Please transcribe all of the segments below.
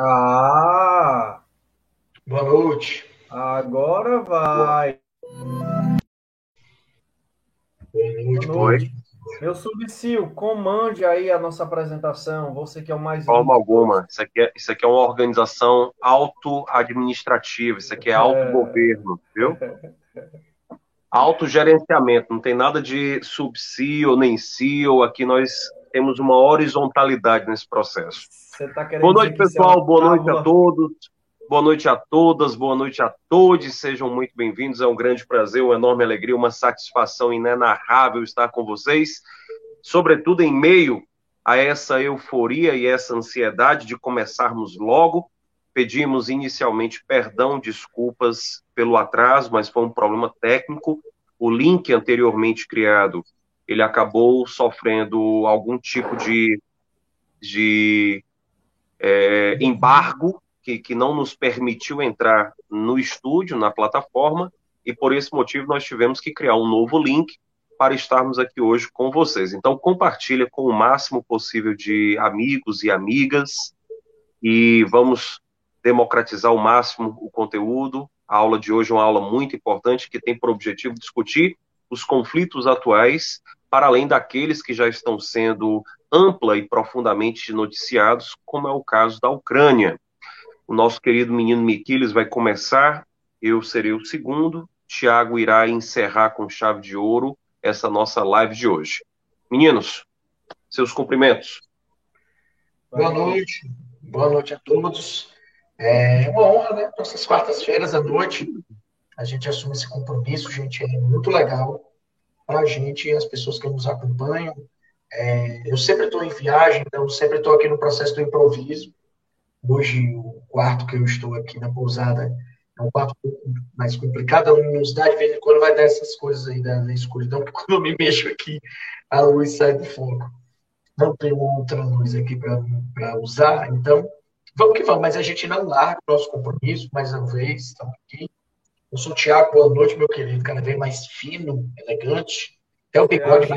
Ah! Boa noite. Agora vai. Boa noite, boa noite. Meu subcio, comande aí a nossa apresentação. Você que é o mais. Forma alguma. Isso aqui, é, isso aqui é uma organização auto-administrativa. Isso aqui é autogoverno, é... viu? Autogerenciamento. Não tem nada de subcio nem CEO. Aqui nós temos uma horizontalidade nesse processo. Tá boa noite, pessoal. Boa noite a todos. Boa noite a todas, boa noite a todos, sejam muito bem-vindos. É um grande prazer, uma enorme alegria, uma satisfação inenarrável estar com vocês, sobretudo em meio a essa euforia e essa ansiedade de começarmos logo. Pedimos inicialmente perdão, desculpas pelo atraso, mas foi um problema técnico. O link anteriormente criado, ele acabou sofrendo algum tipo de, de é, embargo que, que não nos permitiu entrar no estúdio, na plataforma, e por esse motivo nós tivemos que criar um novo link para estarmos aqui hoje com vocês. Então compartilha com o máximo possível de amigos e amigas e vamos democratizar ao máximo o conteúdo. A aula de hoje é uma aula muito importante que tem por objetivo discutir os conflitos atuais, para além daqueles que já estão sendo ampla e profundamente noticiados, como é o caso da Ucrânia. O nosso querido menino Miquiles vai começar, eu serei o segundo, Tiago irá encerrar com chave de ouro essa nossa live de hoje. Meninos, seus cumprimentos. Boa noite, boa noite a todos. É uma honra, né? Nossas quartas-feiras à noite, a gente assume esse compromisso, gente, é muito legal para a gente, as pessoas que nos acompanham, é, eu sempre estou em viagem, então sempre estou aqui no processo do improviso. Hoje, o quarto que eu estou aqui na pousada é um quarto mais complicado. A luminosidade, de vez em quando, vai dar essas coisas aí da, da escuridão, porque quando eu me mexo aqui, a luz sai do fogo. Não tenho outra luz aqui para usar, então vamos que vamos. Mas a gente não larga o nosso compromisso, mais uma vez, estamos aqui. Eu sou o Tiago, boa noite, meu querido. Cada vez mais fino, elegante. Até o bigode é,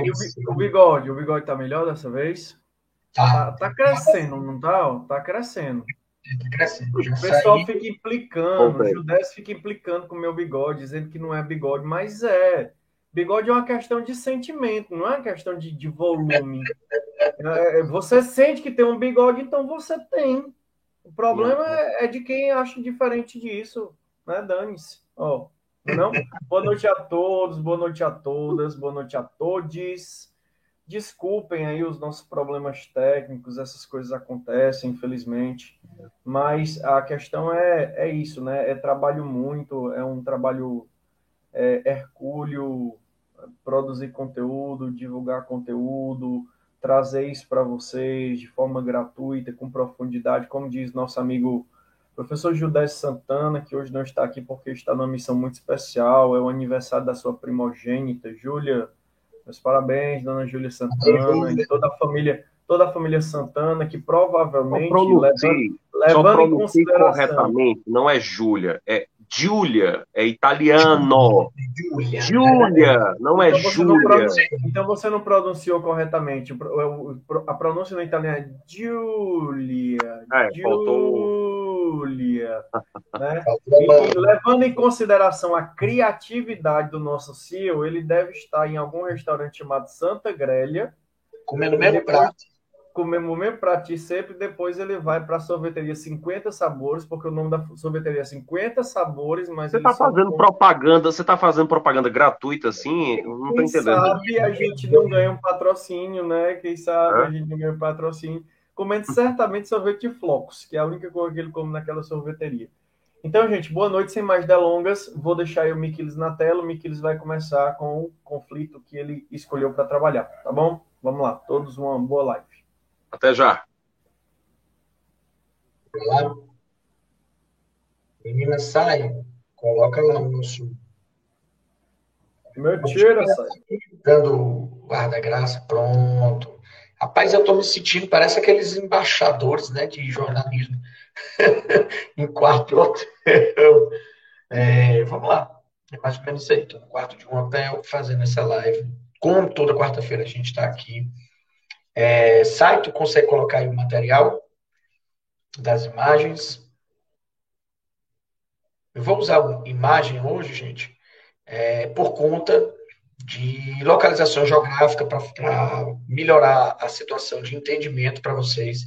o, bigode, o bigode tá melhor dessa vez? Tá, tá, tá crescendo, não tá? Tá crescendo. Tá crescendo. O pessoal saí... fica implicando, o Judés fica implicando com o meu bigode, dizendo que não é bigode, mas é. Bigode é uma questão de sentimento, não é uma questão de, de volume. É, é, você sente que tem um bigode, então você tem. O problema é, é de quem acha diferente disso, né? Dane-se. Ó. Oh. Não? boa noite a todos, boa noite a todas, boa noite a todos. Desculpem aí os nossos problemas técnicos, essas coisas acontecem, infelizmente. Mas a questão é, é isso, né? É trabalho muito, é um trabalho é, hercúleo, produzir conteúdo, divulgar conteúdo, trazer isso para vocês de forma gratuita, com profundidade, como diz nosso amigo Professor Judé Santana, que hoje não está aqui porque está numa missão muito especial, é o aniversário da sua primogênita, Júlia. Meus parabéns, dona Júlia Santana, e toda a família, toda a família Santana, que provavelmente levando, levando em consideração corretamente, não é Júlia, é Giulia, é italiano. Júlia, não é então Júlia. Então você não pronunciou corretamente. A pronúncia no italiano é Giulia. É, faltou Júlia. Né? E, levando em consideração a criatividade do nosso CEO, ele deve estar em algum restaurante chamado Santa Grelha. Comendo o mesmo prato. Comendo o mesmo prato sempre. Depois ele vai para a sorveteria 50 Sabores, porque o nome da sorveteria é 50 Sabores. Mas você está fazendo propaganda, você está fazendo propaganda gratuita assim? Não estou entendendo. Quem sabe a gente não ganha um patrocínio, né? Quem sabe é? a gente não ganha um patrocínio comendo certamente sorvete de flocos, que é a única coisa que ele come naquela sorveteria. Então, gente, boa noite, sem mais delongas. Vou deixar aí o Miquiles na tela. O Miquiles vai começar com o conflito que ele escolheu para trabalhar, tá bom? Vamos lá, todos uma boa live. Até já. Claro. Menina, sai. Coloca lá no nosso. Meu tira, sai. Dando guarda-graça, pronto. Rapaz, eu estou me sentindo, parece aqueles embaixadores né, de jornalismo em quarto hotel. É, vamos lá. É mais ou menos isso aí. Estou no quarto de um hotel fazendo essa live. Como toda quarta-feira a gente está aqui. É, sai, tu consegue colocar aí o material das imagens. Eu vou usar imagem hoje, gente, é, por conta de localização geográfica para melhorar a situação de entendimento para vocês.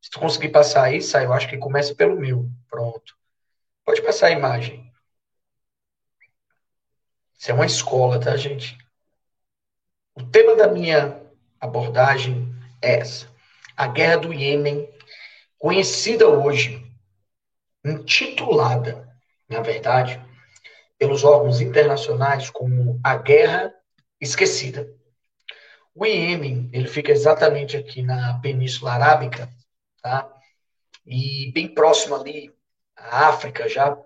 Se tu conseguir passar aí, sai, eu acho que começa pelo meu. Pronto. Pode passar a imagem. Isso é uma escola, tá, gente? O tema da minha abordagem é essa. A guerra do Iêmen, conhecida hoje, intitulada, na verdade, pelos órgãos internacionais como a guerra esquecida. O Iêmen, ele fica exatamente aqui na Península Arábica, tá? E bem próximo ali à África já.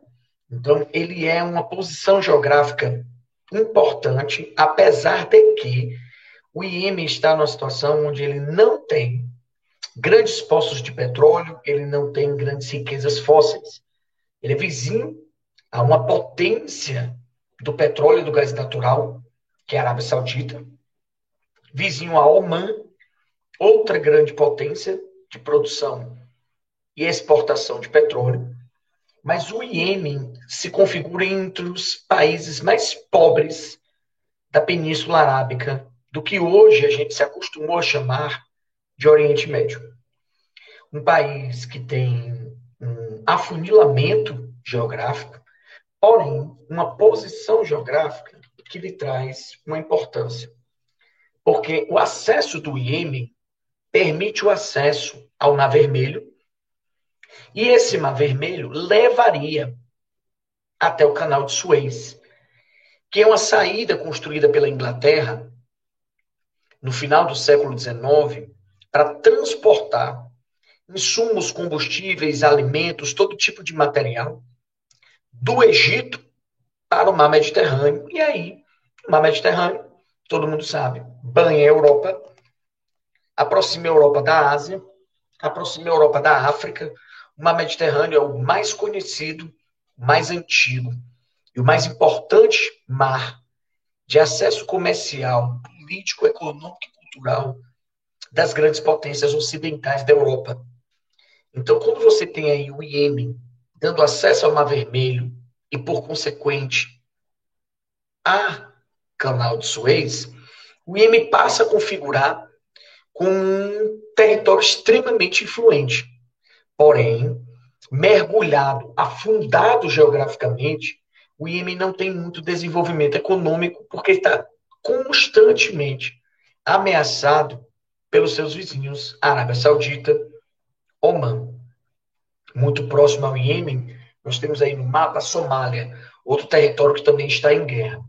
Então, ele é uma posição geográfica importante, apesar de que o Iêmen está numa situação onde ele não tem grandes poços de petróleo, ele não tem grandes riquezas fósseis. Ele é vizinho a uma potência do petróleo e do gás natural, que é a Arábia Saudita, vizinho a Oman, outra grande potência de produção e exportação de petróleo, mas o Iêmen se configura entre os países mais pobres da Península Arábica, do que hoje a gente se acostumou a chamar de Oriente Médio. Um país que tem um afunilamento geográfico, porém, uma posição geográfica que lhe traz uma importância. Porque o acesso do Iêmen permite o acesso ao Mar Vermelho, e esse Mar Vermelho levaria até o Canal de Suez, que é uma saída construída pela Inglaterra no final do século XIX para transportar insumos, combustíveis, alimentos, todo tipo de material do Egito para o Mar Mediterrâneo. E aí, o Mar Mediterrâneo, todo mundo sabe, banha a Europa, aproxima a Europa da Ásia, aproxima a Europa da África, o mar Mediterrâneo é o mais conhecido, mais antigo e o mais importante mar de acesso comercial, político, econômico e cultural das grandes potências ocidentais da Europa. Então, quando você tem aí o Iêmen dando acesso ao Mar Vermelho e, por consequente, a Canal de Suez, o Iêmen passa a configurar com um território extremamente influente. Porém, mergulhado, afundado geograficamente, o Iêmen não tem muito desenvolvimento econômico porque está constantemente ameaçado pelos seus vizinhos, Arábia Saudita, Oman. Muito próximo ao Iêmen, nós temos aí no mapa a Somália, outro território que também está em guerra.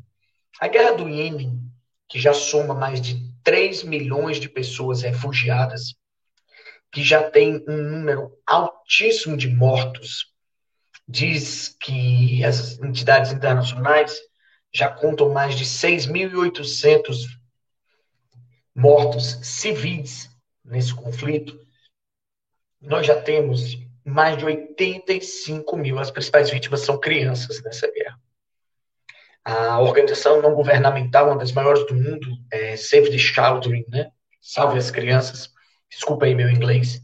A guerra do Iêmen, que já soma mais de 3 milhões de pessoas refugiadas, que já tem um número altíssimo de mortos. Diz que as entidades internacionais já contam mais de 6.800 mortos civis nesse conflito. Nós já temos mais de 85 mil. As principais vítimas são crianças nessa guerra. A organização não governamental, uma das maiores do mundo, é Save the Children, né? Salve as crianças desculpa aí meu inglês,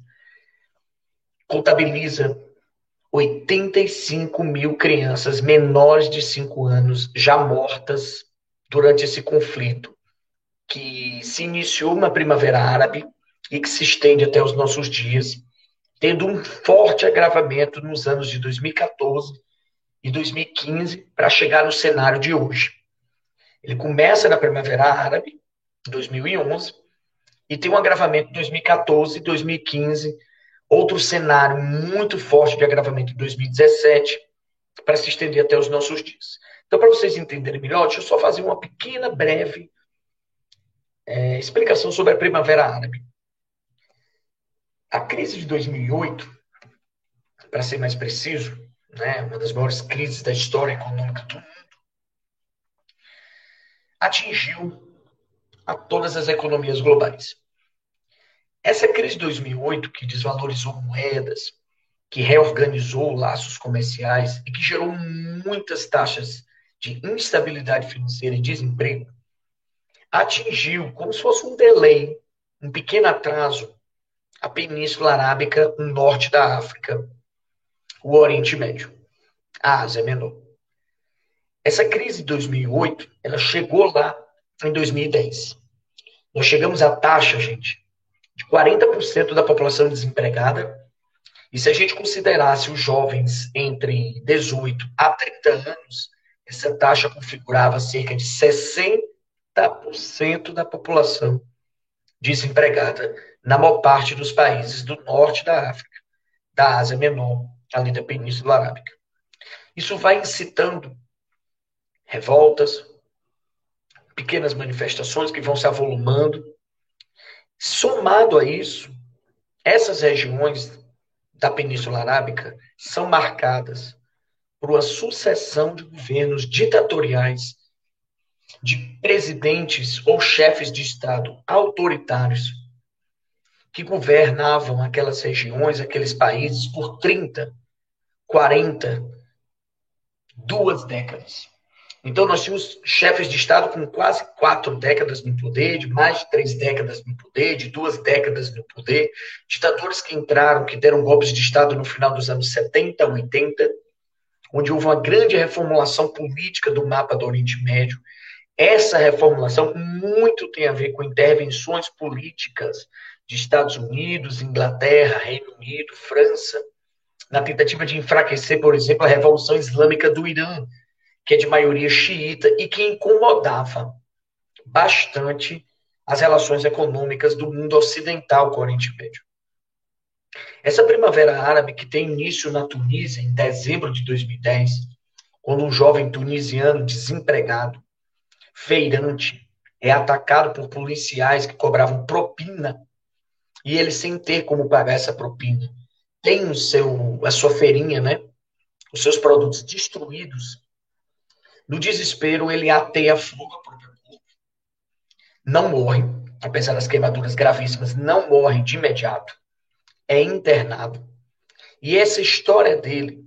contabiliza 85 mil crianças menores de 5 anos já mortas durante esse conflito, que se iniciou na Primavera Árabe e que se estende até os nossos dias, tendo um forte agravamento nos anos de 2014 e 2015 para chegar no cenário de hoje. Ele começa na Primavera Árabe, 2011, e tem um agravamento em 2014, 2015, outro cenário muito forte de agravamento em 2017, para se estender até os nossos dias. Então, para vocês entenderem melhor, deixa eu só fazer uma pequena, breve é, explicação sobre a Primavera Árabe. A crise de 2008, para ser mais preciso, né, uma das maiores crises da história econômica do mundo, atingiu a todas as economias globais. Essa crise de 2008, que desvalorizou moedas, que reorganizou laços comerciais e que gerou muitas taxas de instabilidade financeira e desemprego, atingiu, como se fosse um delay, um pequeno atraso, a Península Arábica, o norte da África, o Oriente Médio, a Ásia Menor. Essa crise de 2008, ela chegou lá em 2010. Nós chegamos à taxa, gente, de 40% da população desempregada. E se a gente considerasse os jovens entre 18 a 30 anos, essa taxa configurava cerca de 60% da população desempregada na maior parte dos países do norte da África, da Ásia Menor, ali da Península Arábica. Isso vai incitando revoltas, pequenas manifestações que vão se avolumando. Somado a isso, essas regiões da Península Arábica são marcadas por uma sucessão de governos ditatoriais, de presidentes ou chefes de Estado autoritários que governavam aquelas regiões, aqueles países por 30, 40, duas décadas. Então, nós tínhamos chefes de Estado com quase quatro décadas no poder, de mais de três décadas no poder, de duas décadas no poder, ditadores que entraram, que deram golpes de Estado no final dos anos 70, 80, onde houve uma grande reformulação política do mapa do Oriente Médio. Essa reformulação muito tem a ver com intervenções políticas de Estados Unidos, Inglaterra, Reino Unido, França, na tentativa de enfraquecer, por exemplo, a Revolução Islâmica do Irã, que é de maioria xiita e que incomodava bastante as relações econômicas do mundo ocidental com o Oriente Médio. Essa primavera árabe, que tem início na Tunísia em dezembro de 2010, quando um jovem tunisiano desempregado, feirante, é atacado por policiais que cobravam propina e ele sem ter como pagar essa propina, tem o seu a sua feirinha, né? Os seus produtos destruídos no desespero, ele ateia fogo ao próprio corpo. Não morre, apesar das queimaduras gravíssimas, não morre de imediato. É internado. E essa história dele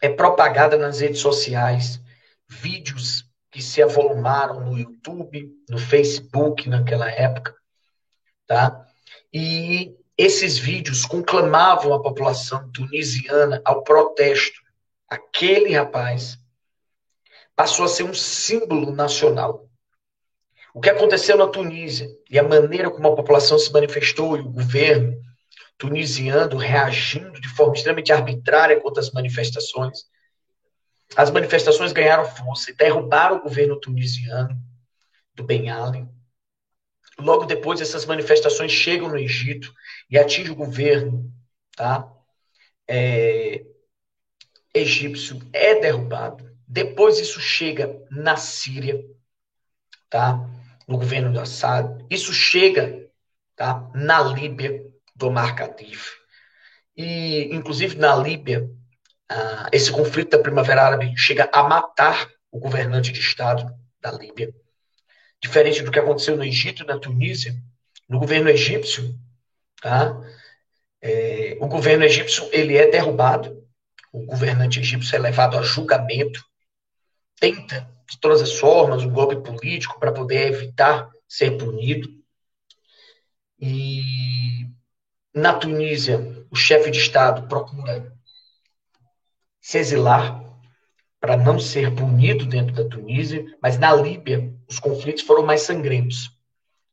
é propagada nas redes sociais, vídeos que se avolumaram no YouTube, no Facebook naquela época, tá? E esses vídeos conclamavam a população tunisiana ao protesto. Aquele rapaz passou a ser um símbolo nacional. O que aconteceu na Tunísia e a maneira como a população se manifestou e o governo tunisiano reagindo de forma extremamente arbitrária contra as manifestações. As manifestações ganharam força e derrubaram o governo tunisiano do Ben Ali. Logo depois, essas manifestações chegam no Egito e atingem o governo tá? É, egípcio, é derrubado. Depois isso chega na Síria, tá? No governo do Assad. Isso chega, tá? Na Líbia do Mar Khadif. E inclusive na Líbia, ah, esse conflito da Primavera Árabe chega a matar o governante de Estado da Líbia. Diferente do que aconteceu no Egito e na Tunísia, no governo egípcio, tá? É, o governo egípcio ele é derrubado, o governante egípcio é levado a julgamento, tenta, de todas as formas, um golpe político para poder evitar ser punido. E na Tunísia, o chefe de Estado procura se exilar para não ser punido dentro da Tunísia, mas na Líbia os conflitos foram mais sangrentos.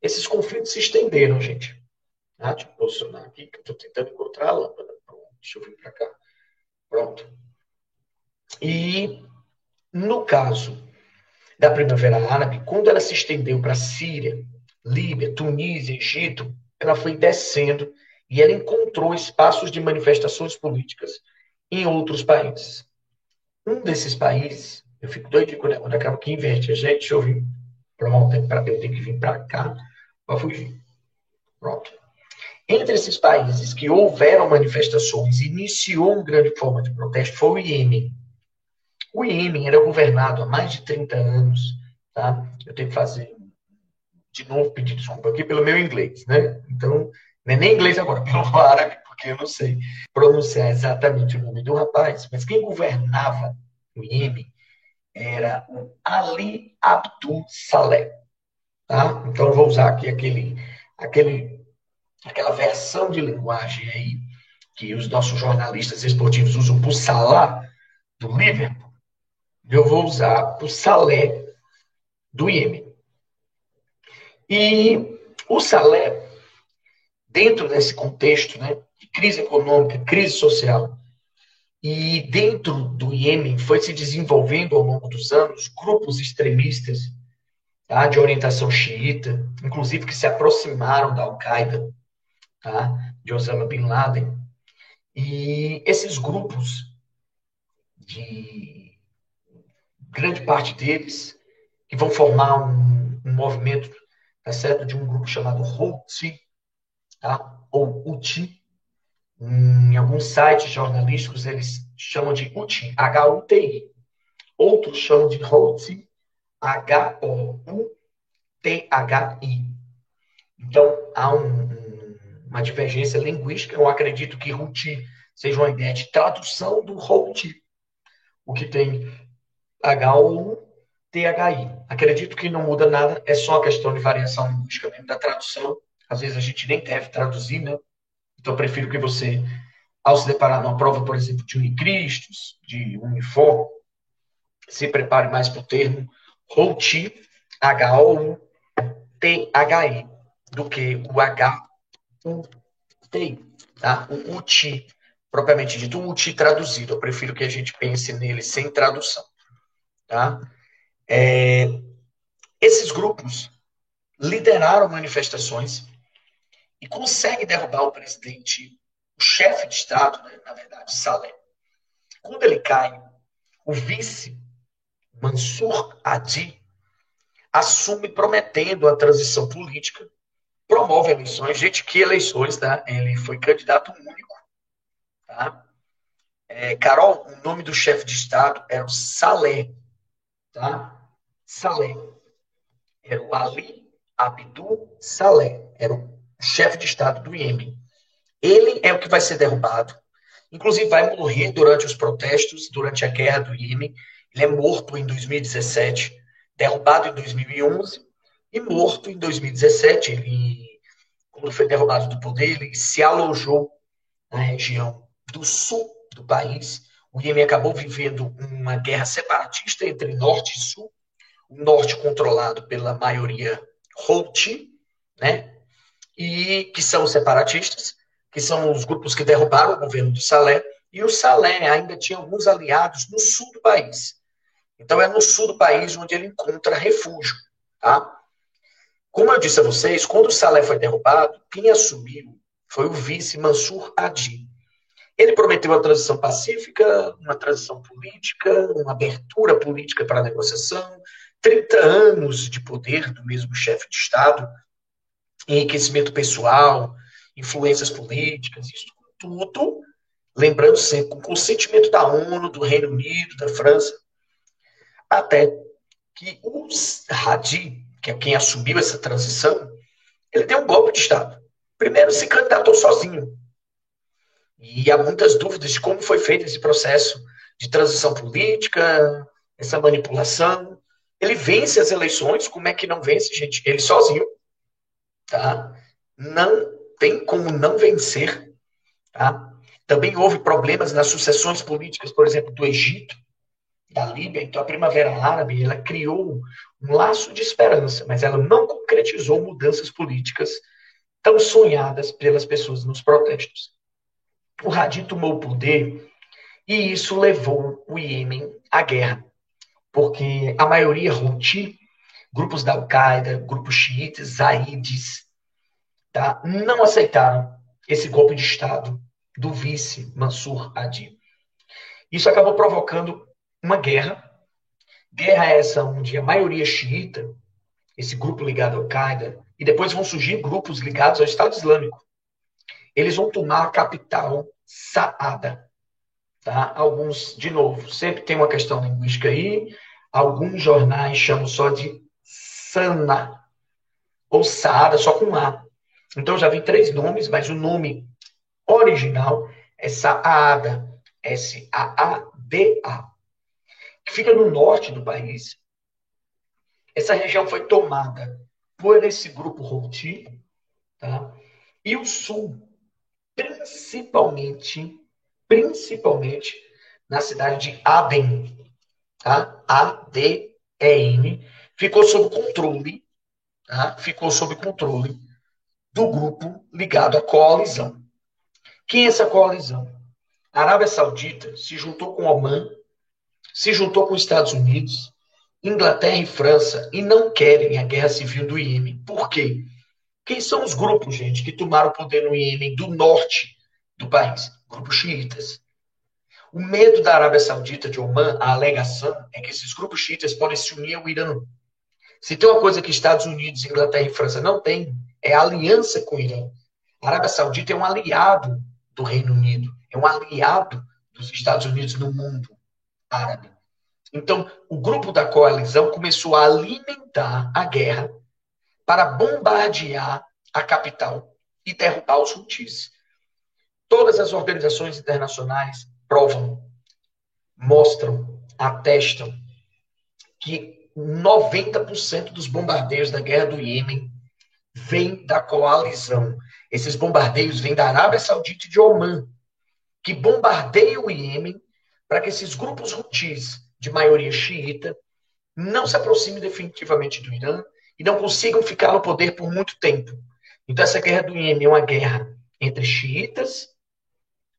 Esses conflitos se estenderam, gente. Ah, deixa eu posicionar aqui, que estou tentando encontrar a lâmpada. Deixa eu vir para cá. Pronto. E no caso da Primavera Árabe, quando ela se estendeu para Síria, Líbia, Tunísia, Egito, ela foi descendo e ela encontrou espaços de manifestações políticas em outros países. Um desses países, eu fico doido quando, quando acaba que inverte a gente, deixa eu vir. Pronto, eu tenho que vir para cá para fugir. Pronto. Entre esses países que houveram manifestações, iniciou uma grande forma de protesto, foi o Iêmen. O Iêmen era governado há mais de 30 anos, tá? Eu tenho que fazer de novo pedir desculpa aqui pelo meu inglês, né? Então, não é nem inglês agora, pelo árabe, porque eu não sei pronunciar exatamente o nome do rapaz, mas quem governava o Iêmen era o Ali Abdul Saleh. Tá? Então, eu vou usar aqui aquele, aquele, aquela versão de linguagem aí que os nossos jornalistas esportivos usam para o Salah do Liverpool. Eu vou usar o Saleh do Iêmen. E o Saleh, dentro desse contexto né, de crise econômica, crise social, e dentro do Iêmen foi se desenvolvendo ao longo dos anos grupos extremistas tá, de orientação xiita, inclusive que se aproximaram da Al-Qaeda, tá, de Osama Bin Laden. E esses grupos, de grande parte deles, que vão formar um, um movimento, tá certo, de um grupo chamado Houthi, tá, ou Uti, em alguns sites jornalísticos, eles chamam de UTI, H-U-T-I. Outros chamam de HOUTI, H-O-U-T-H-I. Então, há um, uma divergência linguística. Eu acredito que HOUTI seja uma ideia de tradução do HOUTI, o que tem H-O-U-T-H-I. Acredito que não muda nada, é só questão de variação linguística mesmo da tradução. Às vezes a gente nem deve traduzir, né? Então, eu prefiro que você, ao se deparar numa prova, por exemplo, de Unicristos, de Unifor, se prepare mais para o termo HOUTI, H-O-U-T-H-I, do que o H-U-T, tá? O UTI, propriamente dito, o UTI traduzido. Eu prefiro que a gente pense nele sem tradução, tá? É, esses grupos lideraram manifestações e consegue derrubar o presidente, o chefe de Estado, né, na verdade, Saleh. Quando ele cai, o vice, Mansur Hadi, assume prometendo a transição política, promove eleições. Gente, que eleições, tá? Ele foi candidato único, tá? É, Carol, o nome do chefe de Estado era o Saleh, tá? Saleh. Era o Ali Abdul Saleh. Era o chefe de Estado do Iêmen. Ele é o que vai ser derrubado. Inclusive, vai morrer durante os protestos, durante a guerra do Iêmen. Ele é morto em 2017, derrubado em 2011 e morto em 2017. Ele, quando foi derrubado do poder, ele se alojou na região do sul do país. O Iêmen acabou vivendo uma guerra separatista entre norte e sul. O norte controlado pela maioria Houthi, né? e que são os separatistas, que são os grupos que derrubaram o governo de Salé, e o Salé ainda tinha alguns aliados no sul do país. Então é no sul do país onde ele encontra refúgio, tá? Como eu disse a vocês, quando o Salé foi derrubado, quem assumiu foi o vice Mansur Hadi. Ele prometeu uma transição pacífica, uma transição política, uma abertura política para a negociação, 30 anos de poder do mesmo chefe de Estado, enriquecimento pessoal, influências políticas, isso tudo, lembrando sempre, com consentimento da ONU, do Reino Unido, da França, até que o Hadi, que é quem assumiu essa transição, ele deu um golpe de Estado. Primeiro se candidatou sozinho. E há muitas dúvidas de como foi feito esse processo de transição política, essa manipulação. Ele vence as eleições, como é que não vence, gente? Ele sozinho tá? Não tem como não vencer, tá? Também houve problemas nas sucessões políticas, por exemplo, do Egito, da Líbia. Então, a Primavera Árabe, ela criou um laço de esperança, mas ela não concretizou mudanças políticas tão sonhadas pelas pessoas nos protestos. O Hadi tomou o poder e isso levou o Iêmen à guerra, porque a maioria Houthi grupos da Al-Qaeda, grupos xiitas, zaídes, tá? não aceitaram esse golpe de Estado do vice Mansur Hadi. Isso acabou provocando uma guerra. Guerra essa onde a maioria xiita, esse grupo ligado à Al-Qaeda, e depois vão surgir grupos ligados ao Estado Islâmico. Eles vão tomar a capital Saada. Tá? Alguns, de novo, sempre tem uma questão linguística aí. Alguns jornais chamam só de Sana, ou Saada, só com A. Então já vi três nomes, mas o nome original é Saada, S-A-A-D-A, que fica no norte do país. Essa região foi tomada por esse grupo Houthi, tá? E o sul, principalmente, principalmente na cidade de Aden, tá? A-D-E-N, ficou sob controle, tá? Ficou sob controle do grupo ligado à coalizão. Quem é essa coalizão? A Arábia Saudita se juntou com Oman, se juntou com os Estados Unidos, Inglaterra e França e não querem a guerra civil do Iêmen. Por quê? Quem são os grupos, gente, que tomaram o poder no Iêmen do norte do país? Grupos xiitas. O medo da Arábia Saudita de Oman, a alegação, é que esses grupos xiitas podem se unir ao Irã. Se tem uma coisa que Estados Unidos, Inglaterra e França não têm, é aliança com o Irã. A Arábia Saudita é um aliado do Reino Unido, é um aliado dos Estados Unidos no mundo árabe. Então, o grupo da coalizão começou a alimentar a guerra para bombardear a capital e derrubar os Houthis. Todas as organizações internacionais provam, mostram, atestam que 90% dos bombardeios da guerra do Iêmen vêm da coalizão. Esses bombardeios vêm da Arábia Saudita e de Oman, que bombardeiam o Iêmen para que esses grupos Houthis de maioria xiita não se aproximem definitivamente do Irã e não consigam ficar no poder por muito tempo. Então, essa guerra do Iêmen é uma guerra entre xiitas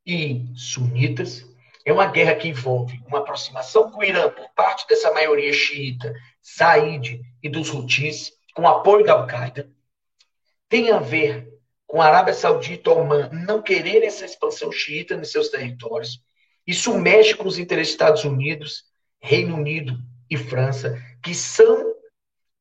e sunitas. É uma guerra que envolve uma aproximação com o Irã por parte dessa maioria xiita, Said e dos Houthis, com apoio da Al-Qaeda. Tem a ver com a Arábia Saudita e Oman não querer essa expansão xiita nos seus territórios. Isso mexe com os interesses dos Estados Unidos, Reino Unido e França, que são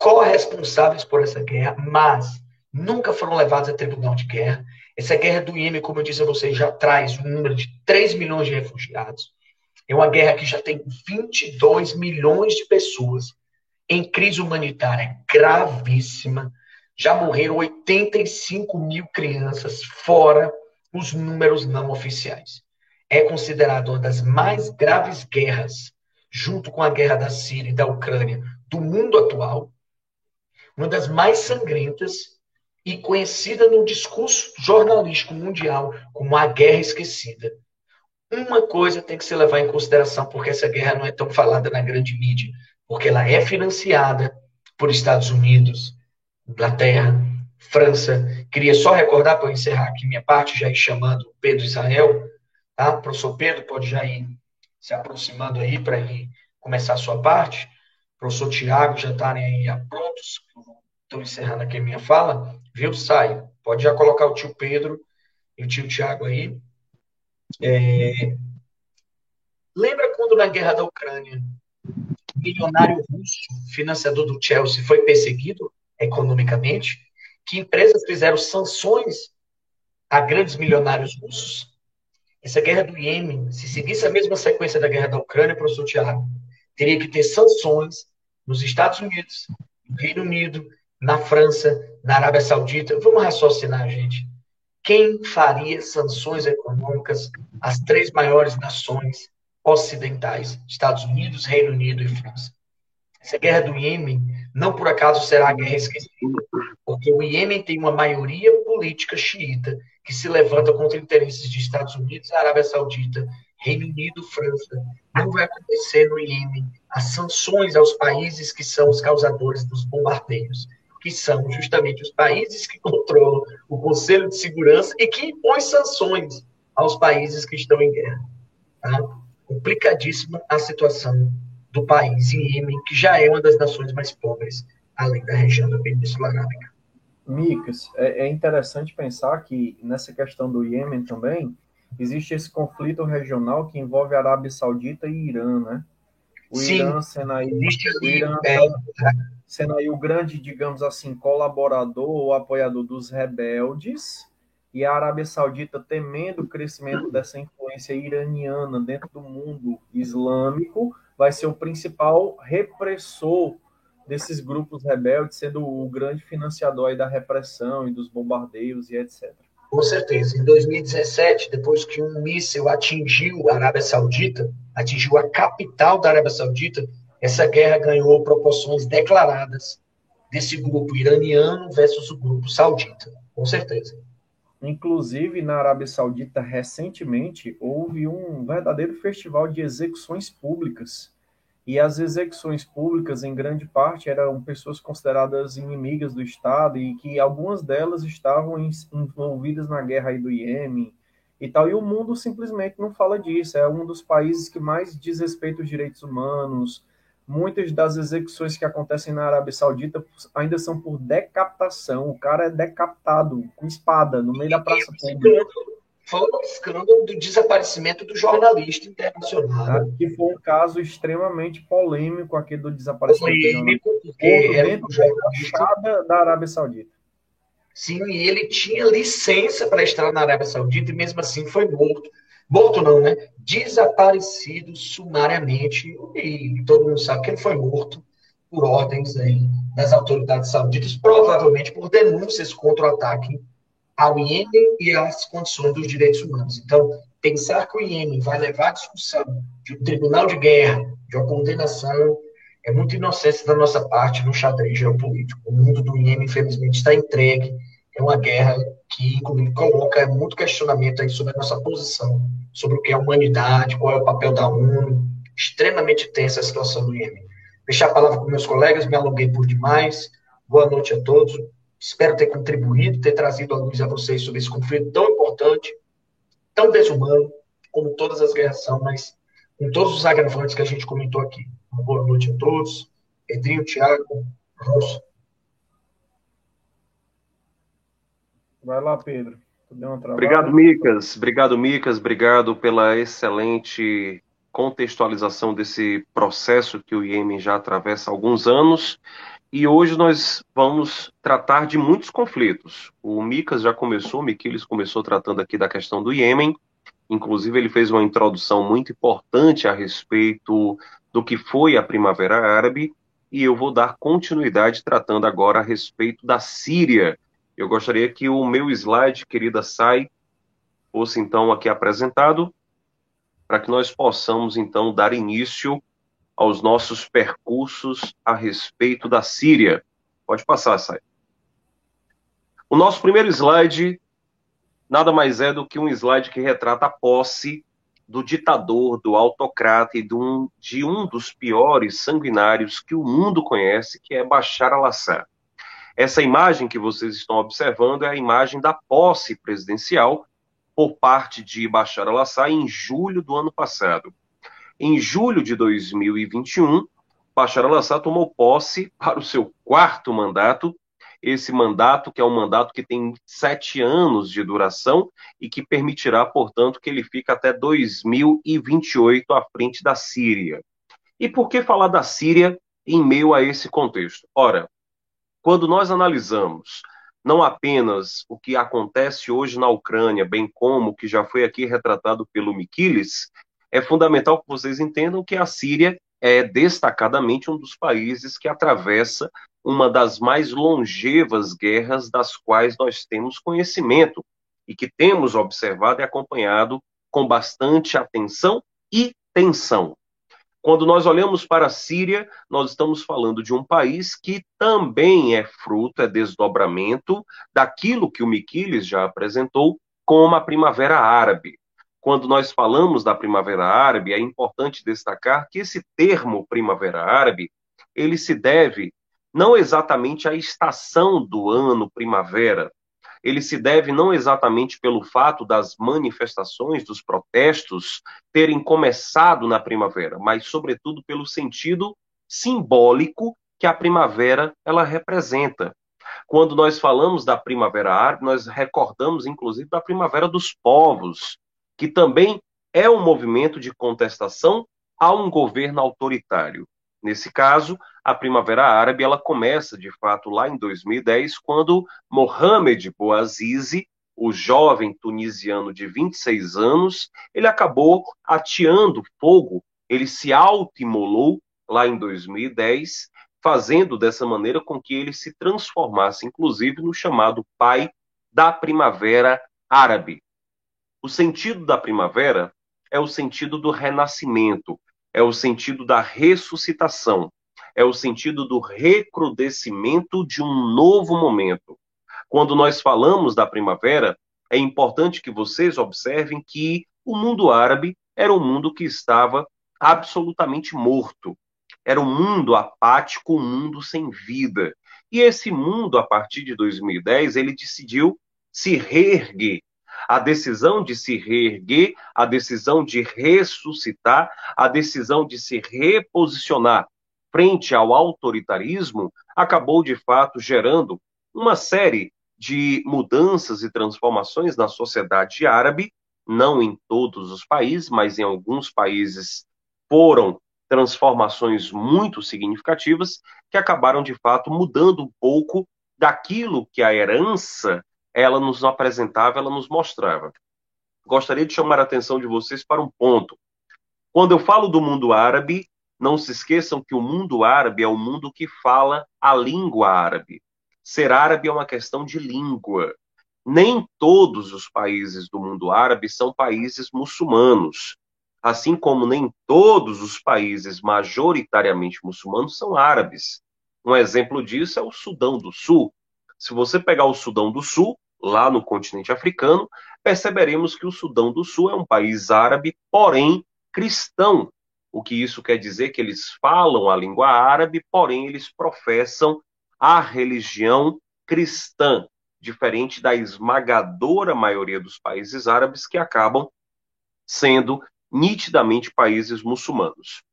corresponsáveis por essa guerra, mas nunca foram levados a tribunal de guerra. Essa guerra do Iêmen, como eu disse a vocês, já traz um número de 3 milhões de refugiados. É uma guerra que já tem 22 milhões de pessoas em crise humanitária gravíssima. Já morreram 85 mil crianças, fora os números não oficiais. É considerado uma das mais graves guerras, junto com a guerra da Síria e da Ucrânia, do mundo atual uma das mais sangrentas e conhecida no discurso jornalístico mundial como a guerra esquecida. Uma coisa tem que se levar em consideração, porque essa guerra não é tão falada na grande mídia, porque ela é financiada por Estados Unidos, Inglaterra, França. Queria só recordar, para eu encerrar aqui minha parte, já ir chamando Pedro Israel, tá? O professor Pedro pode já ir se aproximando aí para ir começar a sua parte. Professor Tiago já estarem aí prontos estou encerrando aqui a minha fala, viu, Sai? Pode já colocar o tio Pedro e o tio Tiago aí. É... Lembra quando na guerra da Ucrânia, o milionário russo, financiador do Chelsea, foi perseguido economicamente? Que empresas fizeram sanções a grandes milionários russos? Essa guerra do Iêmen, se seguisse a mesma sequência da guerra da Ucrânia, professor Tiago, teria que ter sanções nos Estados Unidos, no Reino Unido, na França, na Arábia Saudita. Vamos raciocinar, gente. Quem faria sanções econômicas às três maiores nações ocidentais, Estados Unidos, Reino Unido e França? Essa guerra do Iêmen não por acaso será a guerra esquecida, porque o Iêmen tem uma maioria política xiita que se levanta contra interesses de Estados Unidos, Arábia Saudita, Reino Unido, França. Não vai acontecer no Iêmen as sanções aos países que são os causadores dos bombardeios que são justamente os países que controlam o Conselho de Segurança e que impõem sanções aos países que estão em guerra. Tá? Complicadíssima a situação do país Iêmen, que já é uma das nações mais pobres, além da região da Península Arábica. Micas, é, é interessante pensar que nessa questão do Iêmen também existe esse conflito regional que envolve a Arábia Saudita e Irã, né? O Sim, Irã sendo aí, o Irã é, sendo aí o grande, digamos assim, colaborador ou apoiador dos rebeldes, e a Arábia Saudita temendo o crescimento dessa influência iraniana dentro do mundo islâmico, vai ser o principal repressor desses grupos rebeldes, sendo o grande financiador aí da repressão e dos bombardeios e etc. Com certeza. Em 2017, depois que um míssil atingiu a Arábia Saudita, atingiu a capital da Arábia Saudita, essa guerra ganhou proporções declaradas desse grupo iraniano versus o grupo saudita. Com certeza. Inclusive, na Arábia Saudita, recentemente, houve um verdadeiro festival de execuções públicas. E as execuções públicas, em grande parte, eram pessoas consideradas inimigas do Estado e que algumas delas estavam envolvidas na guerra aí do Iêmen e tal. E o mundo simplesmente não fala disso. É um dos países que mais desrespeita os direitos humanos, muitas das execuções que acontecem na Arábia Saudita ainda são por decapitação. O cara é decapitado com espada no meio da praça pública. Foi um escândalo do desaparecimento do jornalista internacional. Ah, que foi um caso extremamente polêmico aqui do desaparecimento polêmico, do porque era um jornalista da Arábia Saudita. Sim, e ele tinha licença para estar na Arábia Saudita e mesmo assim foi morto Morto não, né? Desaparecido sumariamente. E todo mundo sabe que ele foi morto por ordens aí das autoridades sauditas, provavelmente por denúncias contra o ataque ao Iêmen e às condições dos direitos humanos. Então, pensar que o Iêmen vai levar a discussão de um tribunal de guerra, de uma condenação, é muito inocência da nossa parte no xadrez geopolítico. O mundo do Iêmen, infelizmente, está entregue. É uma guerra que, inclusive, coloca muito questionamento aí sobre a nossa posição sobre o que é a humanidade, qual é o papel da ONU. Extremamente tensa a situação do Iêmen. Deixar a palavra com meus colegas, me alonguei por demais. Boa noite a todos. Espero ter contribuído, ter trazido a luz a vocês sobre esse conflito tão importante, tão desumano, como todas as guerras são, mas com todos os agravantes que a gente comentou aqui. Uma boa noite a todos. Pedrinho, Tiago, Rosso. Vai lá, Pedro. Obrigado, Micas. Obrigado, Micas. Obrigado pela excelente contextualização desse processo que o Iêmen já atravessa há alguns anos. E hoje nós vamos tratar de muitos conflitos. O Micas já começou, o Miquiles começou tratando aqui da questão do Iêmen. Inclusive, ele fez uma introdução muito importante a respeito do que foi a Primavera Árabe. E eu vou dar continuidade tratando agora a respeito da Síria eu gostaria que o meu slide, querida Sai, fosse então aqui apresentado, para que nós possamos então dar início aos nossos percursos a respeito da Síria. Pode passar, Sai. O nosso primeiro slide nada mais é do que um slide que retrata a posse do ditador, do autocrata e de um, de um dos piores sanguinários que o mundo conhece, que é Bashar al-Assad. Essa imagem que vocês estão observando é a imagem da posse presidencial por parte de Bashar al-Assad em julho do ano passado. Em julho de 2021, Bashar al-Assad tomou posse para o seu quarto mandato. Esse mandato, que é um mandato que tem sete anos de duração e que permitirá, portanto, que ele fique até 2028 à frente da Síria. E por que falar da Síria em meio a esse contexto? Ora, quando nós analisamos não apenas o que acontece hoje na Ucrânia, bem como o que já foi aqui retratado pelo Miquiles, é fundamental que vocês entendam que a Síria é destacadamente um dos países que atravessa uma das mais longevas guerras das quais nós temos conhecimento e que temos observado e acompanhado com bastante atenção e tensão. Quando nós olhamos para a Síria, nós estamos falando de um país que também é fruto, é desdobramento daquilo que o Miquiles já apresentou como a Primavera Árabe. Quando nós falamos da Primavera Árabe, é importante destacar que esse termo Primavera Árabe, ele se deve não exatamente à estação do ano primavera, ele se deve não exatamente pelo fato das manifestações, dos protestos terem começado na primavera, mas sobretudo pelo sentido simbólico que a primavera ela representa. Quando nós falamos da primavera árabe, nós recordamos inclusive da primavera dos povos, que também é um movimento de contestação a um governo autoritário. Nesse caso, a Primavera Árabe ela começa de fato lá em 2010, quando Mohamed Bouazizi, o jovem tunisiano de 26 anos, ele acabou ateando fogo, ele se auto-imolou lá em 2010, fazendo dessa maneira com que ele se transformasse, inclusive, no chamado pai da Primavera árabe. O sentido da primavera é o sentido do renascimento, é o sentido da ressuscitação, é o sentido do recrudescimento de um novo momento. Quando nós falamos da primavera, é importante que vocês observem que o mundo árabe era um mundo que estava absolutamente morto. Era um mundo apático, um mundo sem vida. E esse mundo, a partir de 2010, ele decidiu se reerguer. A decisão de se reerguer, a decisão de ressuscitar, a decisão de se reposicionar frente ao autoritarismo, acabou de fato gerando uma série de mudanças e transformações na sociedade árabe, não em todos os países, mas em alguns países foram transformações muito significativas que acabaram de fato mudando um pouco daquilo que a herança ela nos apresentava, ela nos mostrava. Gostaria de chamar a atenção de vocês para um ponto. Quando eu falo do mundo árabe, não se esqueçam que o mundo árabe é o mundo que fala a língua árabe. Ser árabe é uma questão de língua. Nem todos os países do mundo árabe são países muçulmanos assim como nem todos os países majoritariamente muçulmanos são árabes. Um exemplo disso é o Sudão do Sul. Se você pegar o Sudão do Sul, lá no continente africano, perceberemos que o Sudão do Sul é um país árabe, porém cristão. O que isso quer dizer? Que eles falam a língua árabe, porém eles professam a religião cristã, diferente da esmagadora maioria dos países árabes que acabam sendo nitidamente países muçulmanos.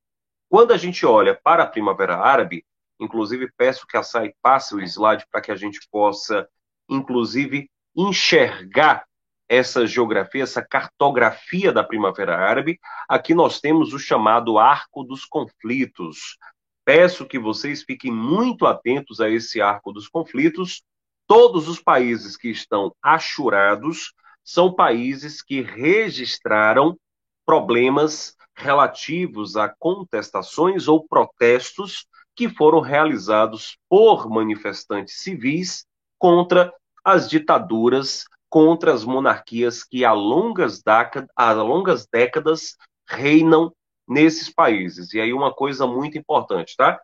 Quando a gente olha para a Primavera Árabe, inclusive peço que a SAI passe o slide para que a gente possa, inclusive, enxergar essa geografia, essa cartografia da Primavera Árabe. Aqui nós temos o chamado Arco dos Conflitos. Peço que vocês fiquem muito atentos a esse Arco dos Conflitos. Todos os países que estão achurados são países que registraram problemas relativos a contestações ou protestos que foram realizados por manifestantes civis contra as ditaduras, contra as monarquias que há longas, décadas, há longas décadas reinam nesses países. E aí uma coisa muito importante, tá?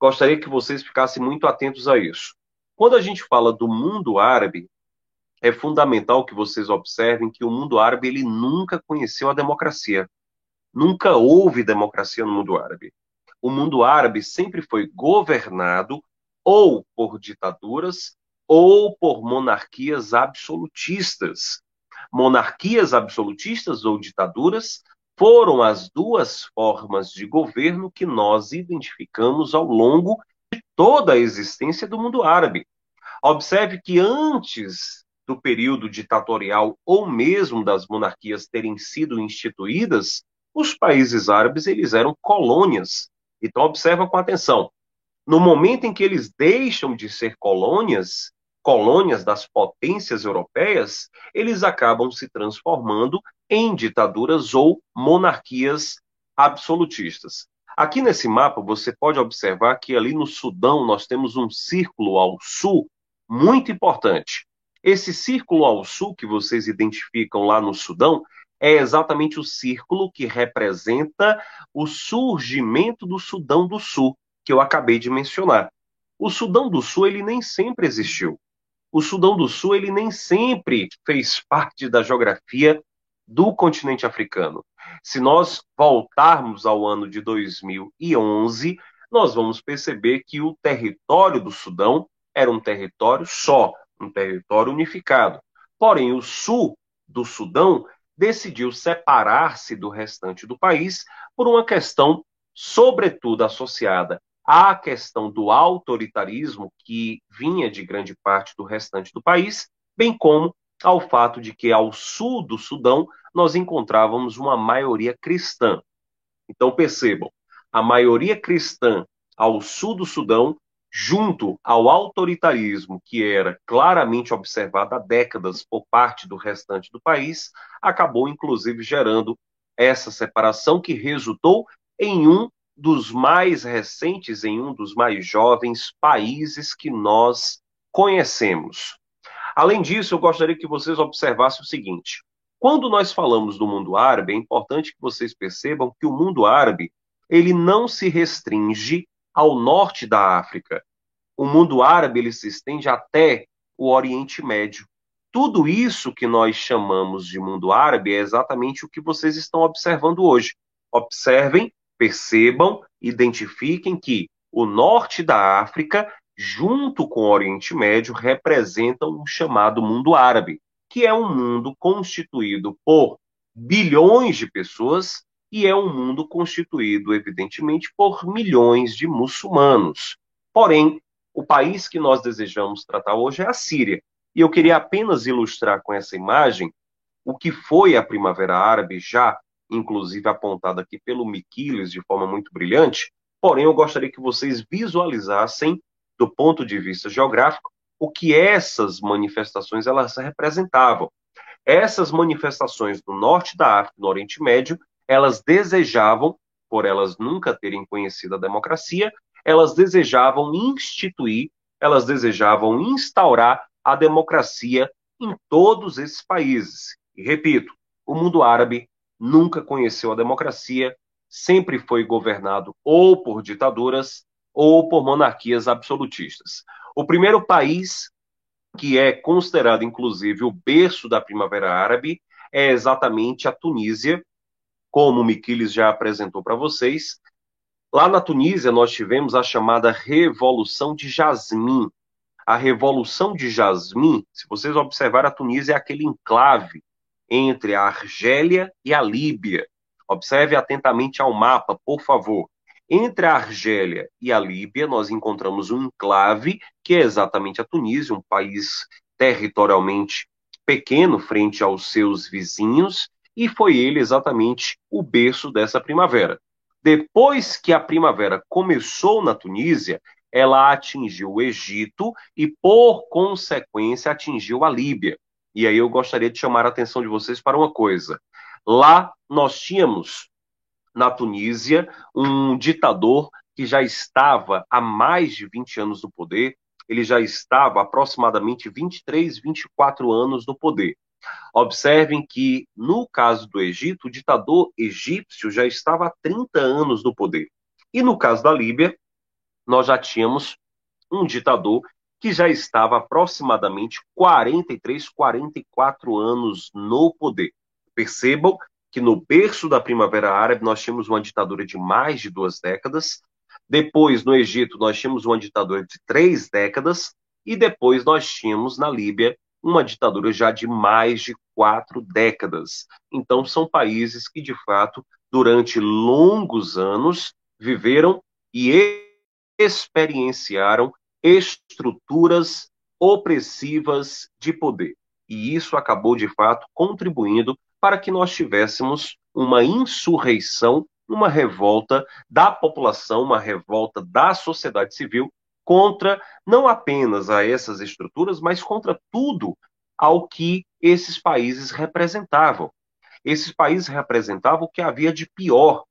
Gostaria que vocês ficassem muito atentos a isso. Quando a gente fala do mundo árabe, é fundamental que vocês observem que o mundo árabe ele nunca conheceu a democracia. Nunca houve democracia no mundo árabe. O mundo árabe sempre foi governado ou por ditaduras ou por monarquias absolutistas. Monarquias absolutistas ou ditaduras foram as duas formas de governo que nós identificamos ao longo de toda a existência do mundo árabe. Observe que antes do período ditatorial ou mesmo das monarquias terem sido instituídas, os países árabes eles eram colônias. Então observa com atenção. No momento em que eles deixam de ser colônias, colônias das potências europeias, eles acabam se transformando em ditaduras ou monarquias absolutistas. Aqui nesse mapa você pode observar que ali no Sudão nós temos um círculo ao sul muito importante. Esse círculo ao sul que vocês identificam lá no Sudão é exatamente o círculo que representa o surgimento do Sudão do Sul, que eu acabei de mencionar. O Sudão do Sul ele nem sempre existiu. O Sudão do Sul ele nem sempre fez parte da geografia do continente africano. Se nós voltarmos ao ano de 2011, nós vamos perceber que o território do Sudão era um território só, um território unificado. Porém, o sul do Sudão decidiu separar-se do restante do país por uma questão, sobretudo associada à questão do autoritarismo que vinha de grande parte do restante do país, bem como ao fato de que ao sul do Sudão nós encontrávamos uma maioria cristã. Então percebam, a maioria cristã ao sul do Sudão junto ao autoritarismo que era claramente observado há décadas por parte do restante do país, acabou inclusive gerando essa separação que resultou em um dos mais recentes, em um dos mais jovens países que nós conhecemos. Além disso, eu gostaria que vocês observassem o seguinte: quando nós falamos do mundo árabe, é importante que vocês percebam que o mundo árabe ele não se restringe ao norte da África. O mundo árabe ele se estende até o Oriente Médio. Tudo isso que nós chamamos de mundo árabe é exatamente o que vocês estão observando hoje. Observem, percebam, identifiquem que o norte da África, junto com o Oriente Médio, representam o chamado mundo árabe, que é um mundo constituído por bilhões de pessoas e é um mundo constituído, evidentemente, por milhões de muçulmanos. Porém, o país que nós desejamos tratar hoje é a Síria. E eu queria apenas ilustrar com essa imagem o que foi a Primavera Árabe, já inclusive apontada aqui pelo Miquiles de forma muito brilhante. Porém, eu gostaria que vocês visualizassem, do ponto de vista geográfico, o que essas manifestações elas representavam. Essas manifestações do norte da África, no Oriente Médio, elas desejavam, por elas nunca terem conhecido a democracia, elas desejavam instituir, elas desejavam instaurar a democracia em todos esses países. E repito, o mundo árabe nunca conheceu a democracia, sempre foi governado ou por ditaduras ou por monarquias absolutistas. O primeiro país que é considerado, inclusive, o berço da Primavera Árabe é exatamente a Tunísia, como o Miquiles já apresentou para vocês. Lá na Tunísia, nós tivemos a chamada Revolução de Jasmim. A Revolução de Jasmim, se vocês observarem, a Tunísia é aquele enclave entre a Argélia e a Líbia. Observe atentamente ao mapa, por favor. Entre a Argélia e a Líbia, nós encontramos um enclave, que é exatamente a Tunísia, um país territorialmente pequeno frente aos seus vizinhos, e foi ele exatamente o berço dessa primavera. Depois que a primavera começou na Tunísia, ela atingiu o Egito e, por consequência, atingiu a Líbia. E aí eu gostaria de chamar a atenção de vocês para uma coisa. Lá nós tínhamos, na Tunísia, um ditador que já estava há mais de 20 anos no poder, ele já estava aproximadamente 23, 24 anos no poder. Observem que, no caso do Egito, o ditador egípcio já estava há 30 anos no poder. E no caso da Líbia, nós já tínhamos um ditador que já estava aproximadamente 43, 44 anos no poder. Percebam que no berço da Primavera Árabe nós tínhamos uma ditadura de mais de duas décadas, depois no Egito nós tínhamos uma ditadura de três décadas, e depois nós tínhamos na Líbia uma ditadura já de mais de quatro décadas. Então, são países que, de fato, durante longos anos, viveram e experienciaram estruturas opressivas de poder. E isso acabou, de fato, contribuindo para que nós tivéssemos uma insurreição, uma revolta da população, uma revolta da sociedade civil contra não apenas a essas estruturas, mas contra tudo ao que esses países representavam. Esses países representavam o que havia de pior,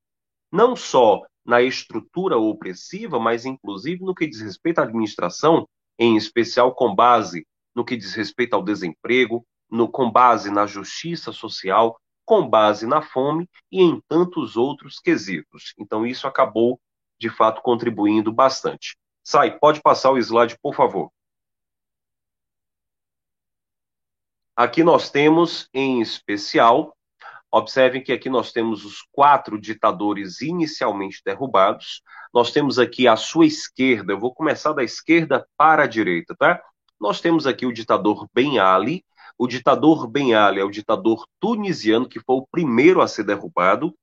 não só na estrutura opressiva, mas inclusive no que diz respeito à administração, em especial com base no que diz respeito ao desemprego, no, com base na justiça social, com base na fome e em tantos outros quesitos. Então, isso acabou, de fato, contribuindo bastante. Sai, pode passar o slide, por favor. Aqui nós temos, em especial, observem que aqui nós temos os quatro ditadores inicialmente derrubados. Nós temos aqui à sua esquerda, eu vou começar da esquerda para a direita, tá? Nós temos aqui o ditador Ben Ali. O ditador Ben Ali é o ditador tunisiano que foi o primeiro a ser derrubado.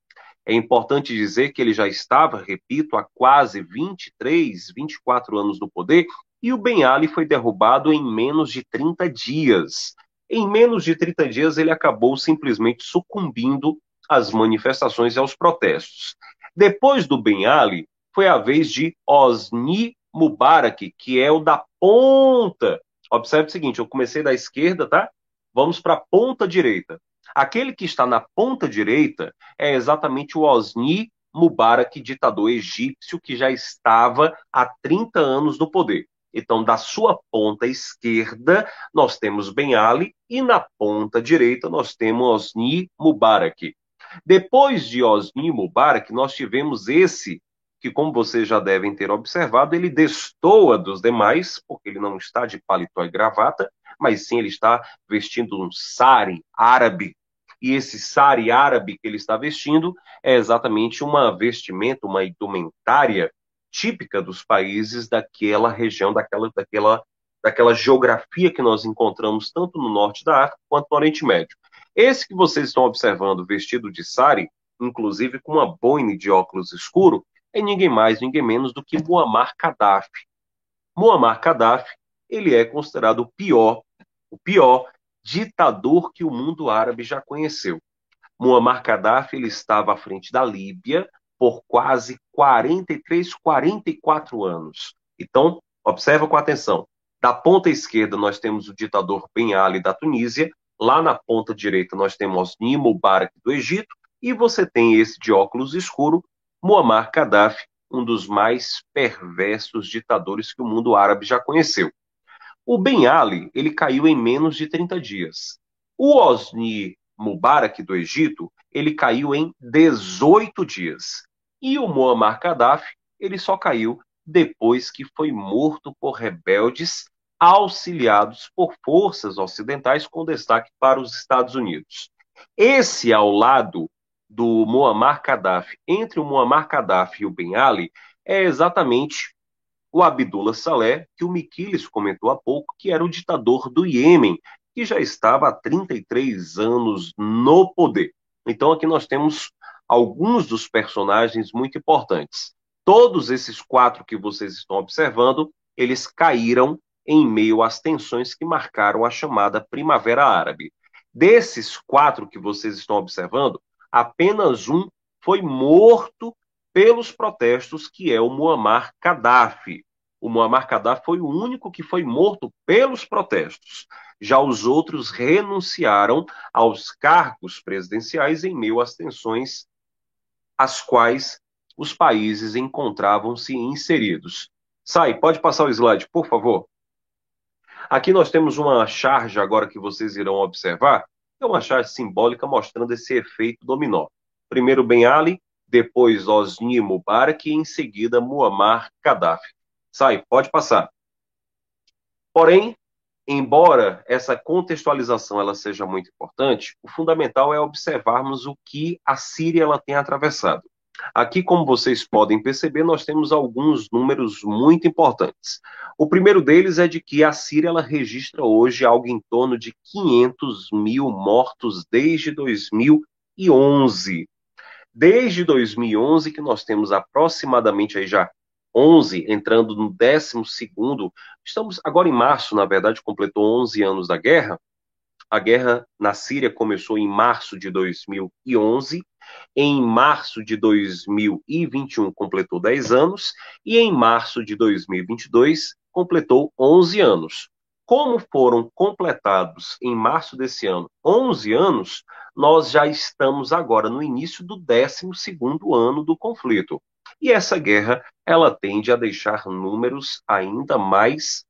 É importante dizer que ele já estava, repito, há quase 23, 24 anos no poder, e o Ben Ali foi derrubado em menos de 30 dias. Em menos de 30 dias, ele acabou simplesmente sucumbindo às manifestações e aos protestos. Depois do Ben Ali, foi a vez de Osni Mubarak, que é o da ponta. Observe o seguinte: eu comecei da esquerda, tá? Vamos para a ponta direita. Aquele que está na ponta direita é exatamente o Osni Mubarak, ditador egípcio que já estava há 30 anos no poder. Então, da sua ponta esquerda, nós temos Ben Ali e na ponta direita nós temos Osni Mubarak. Depois de Osni Mubarak, nós tivemos esse que, como vocês já devem ter observado, ele destoa dos demais, porque ele não está de paletó e gravata, mas sim ele está vestindo um sari árabe. E esse sari árabe que ele está vestindo é exatamente uma vestimenta, uma indumentária típica dos países daquela região, daquela, daquela, daquela geografia que nós encontramos tanto no norte da África quanto no Oriente Médio. Esse que vocês estão observando vestido de sari, inclusive com uma boina de óculos escuro, é ninguém mais, ninguém menos do que Muammar Gaddafi. Muammar Gaddafi, ele é considerado o pior, o pior ditador que o mundo árabe já conheceu. Muammar Gaddafi ele estava à frente da Líbia por quase 43, 44 anos. Então, observa com atenção. Da ponta esquerda nós temos o ditador Ben Ali da Tunísia, lá na ponta direita nós temos Osni Mubarak do Egito e você tem esse de óculos escuro, Muammar Gaddafi, um dos mais perversos ditadores que o mundo árabe já conheceu. O Ben Ali, ele caiu em menos de 30 dias. O Osni Mubarak do Egito, ele caiu em 18 dias. E o Muammar Gaddafi, ele só caiu depois que foi morto por rebeldes auxiliados por forças ocidentais com destaque para os Estados Unidos. Esse ao lado do Muammar Gaddafi, entre o Muammar Gaddafi e o Ben Ali, é exatamente o Abdullah Saleh, que o Miquiles comentou há pouco, que era o ditador do Iêmen, que já estava há 33 anos no poder. Então aqui nós temos alguns dos personagens muito importantes. Todos esses quatro que vocês estão observando, eles caíram em meio às tensões que marcaram a chamada Primavera Árabe. Desses quatro que vocês estão observando, apenas um foi morto pelos protestos, que é o Muammar Gaddafi. O Muammar Gaddafi foi o único que foi morto pelos protestos. Já os outros renunciaram aos cargos presidenciais em meio às tensões às quais os países encontravam-se inseridos. Sai, pode passar o slide, por favor. Aqui nós temos uma charge agora que vocês irão observar, é uma charge simbólica mostrando esse efeito dominó. Primeiro Ben Ali, depois Osni Mubarak e em seguida Muammar Gaddafi. Sai, pode passar. Porém, embora essa contextualização ela seja muito importante, o fundamental é observarmos o que a Síria ela tem atravessado. Aqui, como vocês podem perceber, nós temos alguns números muito importantes. O primeiro deles é de que a Síria ela registra hoje algo em torno de 500 mil mortos desde 2011. Desde 2011 que nós temos aproximadamente aí já 11 entrando no 12 segundo, estamos agora em março, na verdade, completou 11 anos da guerra. A guerra na Síria começou em março de 2011 em março de 2021 completou 10 anos e em março de 2022 completou 11 anos. Como foram completados em março desse ano 11 anos, nós já estamos agora no início do 12 ano do conflito. E essa guerra, ela tende a deixar números ainda mais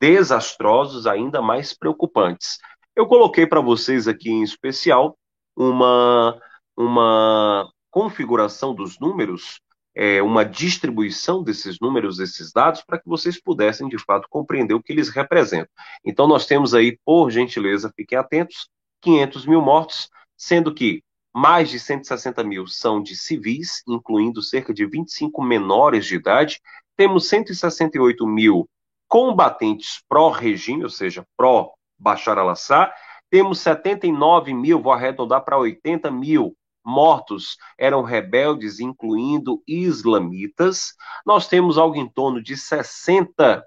desastrosos, ainda mais preocupantes. Eu coloquei para vocês aqui em especial uma uma configuração dos números, é, uma distribuição desses números, desses dados, para que vocês pudessem, de fato, compreender o que eles representam. Então, nós temos aí, por gentileza, fiquem atentos, 500 mil mortos, sendo que mais de 160 mil são de civis, incluindo cerca de 25 menores de idade. Temos 168 mil combatentes pró-regime, ou seja, pró-Bashar al-Assad. Temos 79 mil, vou arredondar para 80 mil, mortos eram rebeldes, incluindo islamitas. Nós temos algo em torno de 60,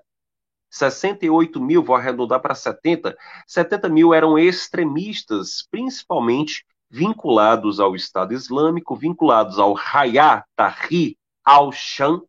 68 mil, vou arredondar para 70, 70 mil eram extremistas, principalmente vinculados ao Estado Islâmico, vinculados ao Hayat Tahrir al-Sham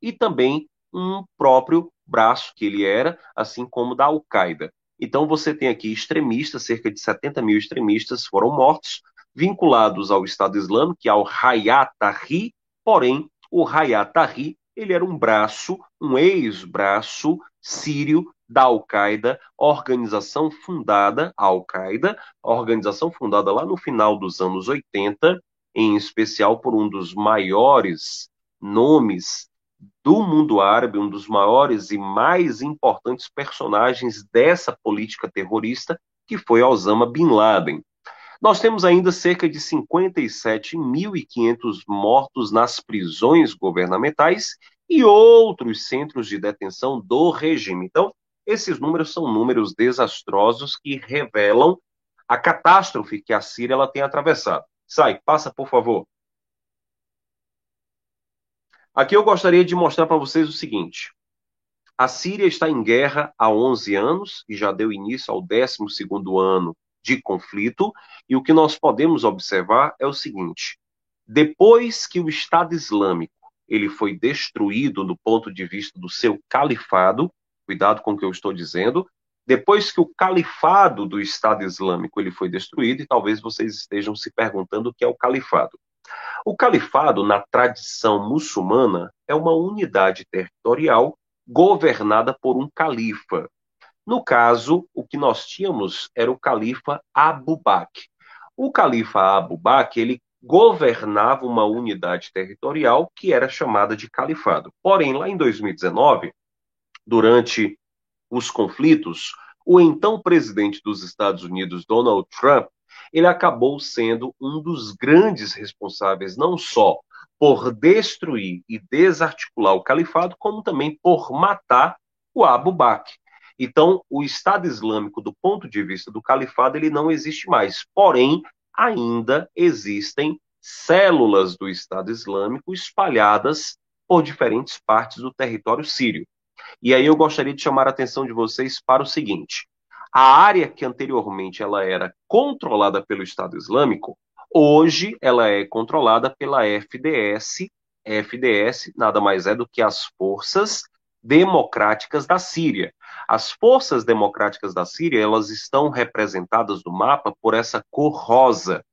e também um próprio braço que ele era, assim como da Al-Qaeda. Então você tem aqui extremistas, cerca de 70 mil extremistas foram mortos, vinculados ao Estado Islâmico, que é o Hayat Tahrir, porém, o Hayat Tahrir, ele era um braço, um ex-braço sírio da Al-Qaeda, organização fundada, a Al-Qaeda, organização fundada lá no final dos anos 80, em especial por um dos maiores nomes do mundo árabe, um dos maiores e mais importantes personagens dessa política terrorista, que foi Osama Bin Laden. Nós temos ainda cerca de 57.500 mortos nas prisões governamentais e outros centros de detenção do regime. Então, esses números são números desastrosos que revelam a catástrofe que a Síria ela tem atravessado. Sai, passa, por favor. Aqui eu gostaria de mostrar para vocês o seguinte. A Síria está em guerra há 11 anos e já deu início ao 12º ano de conflito, e o que nós podemos observar é o seguinte: depois que o Estado Islâmico ele foi destruído do ponto de vista do seu califado, cuidado com o que eu estou dizendo, depois que o califado do Estado Islâmico ele foi destruído, e talvez vocês estejam se perguntando o que é o califado. O califado, na tradição muçulmana, é uma unidade territorial governada por um califa. No caso, o que nós tínhamos era o califa Abu Bakr. O califa Abu Bakr, ele governava uma unidade territorial que era chamada de califado. Porém, lá em 2019, durante os conflitos, o então presidente dos Estados Unidos, Donald Trump, ele acabou sendo um dos grandes responsáveis não só por destruir e desarticular o califado, como também por matar o Abu Bakr. Então, o Estado Islâmico, do ponto de vista do califado, ele não existe mais. Porém, ainda existem células do Estado Islâmico espalhadas por diferentes partes do território sírio. E aí eu gostaria de chamar a atenção de vocês para o seguinte: a área que anteriormente ela era controlada pelo Estado Islâmico, hoje ela é controlada pela FDS. FDS nada mais é do que as forças democráticas da Síria. As forças democráticas da Síria, elas estão representadas no mapa por essa cor rosa.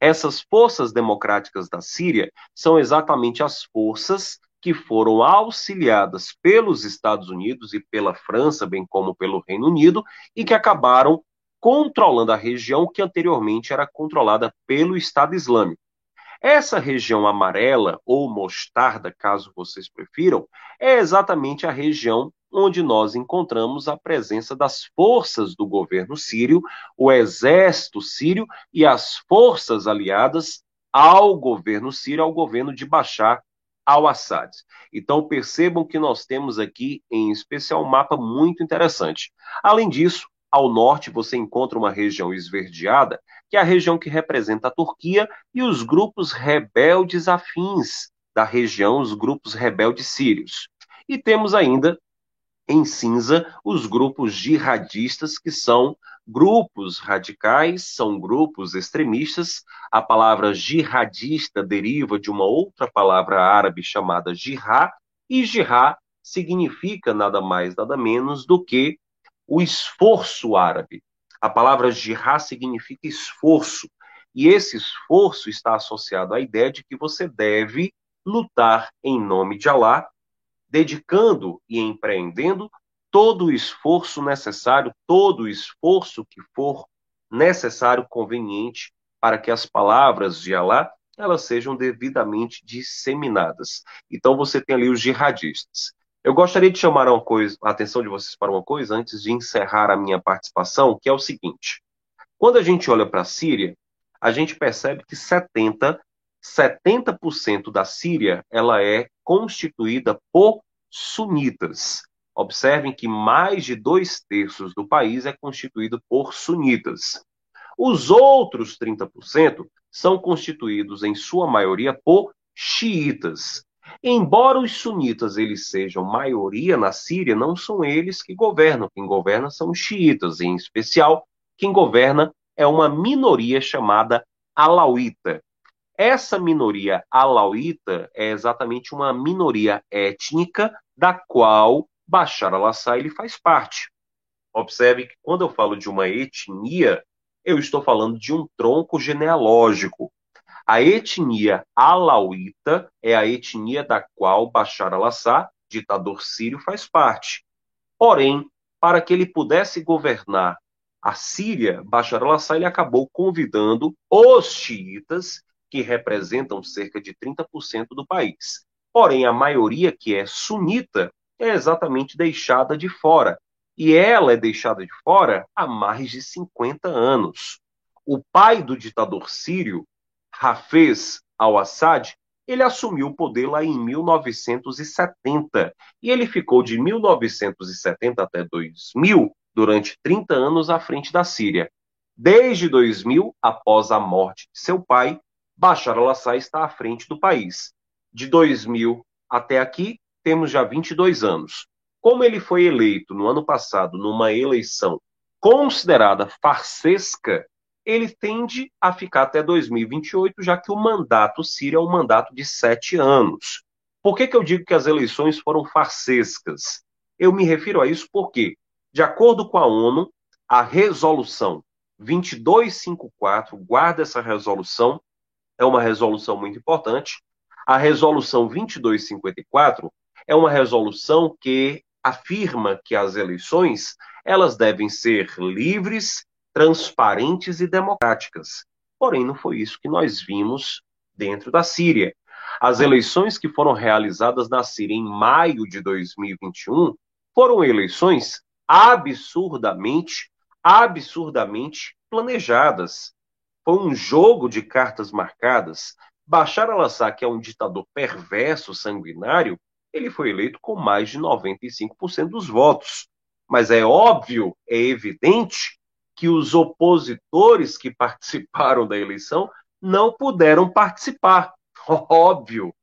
Essas forças democráticas da Síria são exatamente as forças que foram auxiliadas pelos Estados Unidos e pela França, bem como pelo Reino Unido, e que acabaram controlando a região que anteriormente era controlada pelo Estado Islâmico. Essa região amarela, ou mostarda, caso vocês prefiram, é exatamente a região onde nós encontramos a presença das forças do governo sírio, o exército sírio e as forças aliadas ao governo sírio, ao governo de Bashar al-Assad. Então percebam que nós temos aqui, em especial, um mapa muito interessante. Além disso, ao norte você encontra uma região esverdeada, que é a região que representa a Turquia e os grupos rebeldes afins da região, os grupos rebeldes sírios. E temos ainda em cinza os grupos jihadistas, que são grupos radicais, são grupos extremistas. A palavra jihadista deriva de uma outra palavra árabe chamada jihad, e jihad significa nada mais, nada menos do que o esforço árabe. A palavra jihad significa esforço, e esse esforço está associado à ideia de que você deve lutar em nome de Allah, dedicando e empreendendo todo o esforço necessário, todo o esforço que for necessário, conveniente, para que as palavras de Allah elas sejam devidamente disseminadas. Então você tem ali os jihadistas. Eu gostaria de chamar coisa, a atenção de vocês para uma coisa antes de encerrar a minha participação, que é o seguinte: quando a gente olha para a Síria, a gente percebe que 70 70% da Síria ela é constituída por sunitas. Observem que mais de dois terços do país é constituído por sunitas. Os outros 30% são constituídos, em sua maioria, por xiitas. Embora os sunitas eles sejam maioria na Síria, não são eles que governam. Quem governa são os xiitas, em especial, quem governa é uma minoria chamada alauíta. Essa minoria alauíta é exatamente uma minoria étnica da qual Bashar al-Assad faz parte. Observe que quando eu falo de uma etnia, eu estou falando de um tronco genealógico. A etnia alauíta é a etnia da qual Bashar al-Assad, ditador sírio, faz parte. Porém, para que ele pudesse governar a Síria, Bashar al-Assad acabou convidando os xiitas, que representam cerca de 30% do país. Porém, a maioria que é sunita é exatamente deixada de fora. E ela é deixada de fora há mais de 50 anos. O pai do ditador sírio, Hafez al-Assad, ele assumiu o poder lá em 1970 e ele ficou de 1970 até 2000, durante 30 anos à frente da Síria. Desde 2000, após a morte de seu pai, Bashar al-Assad está à frente do país. De 2000 até aqui, temos já 22 anos. Como ele foi eleito no ano passado numa eleição considerada farsesca, ele tende a ficar até 2028, já que o mandato sírio é um mandato de sete anos. Por que, que eu digo que as eleições foram farsescas? Eu me refiro a isso porque, de acordo com a ONU, a resolução 2254, guarda essa resolução, é uma resolução muito importante. A resolução 2254 é uma resolução que afirma que as eleições elas devem ser livres, transparentes e democráticas. Porém, não foi isso que nós vimos dentro da Síria. As eleições que foram realizadas na Síria em maio de 2021 foram eleições absurdamente, absurdamente planejadas. Foi um jogo de cartas marcadas. Bashar al-Assad, que é um ditador perverso, sanguinário, ele foi eleito com mais de 95% dos votos. Mas é óbvio, é evidente que os opositores que participaram da eleição não puderam participar. Óbvio.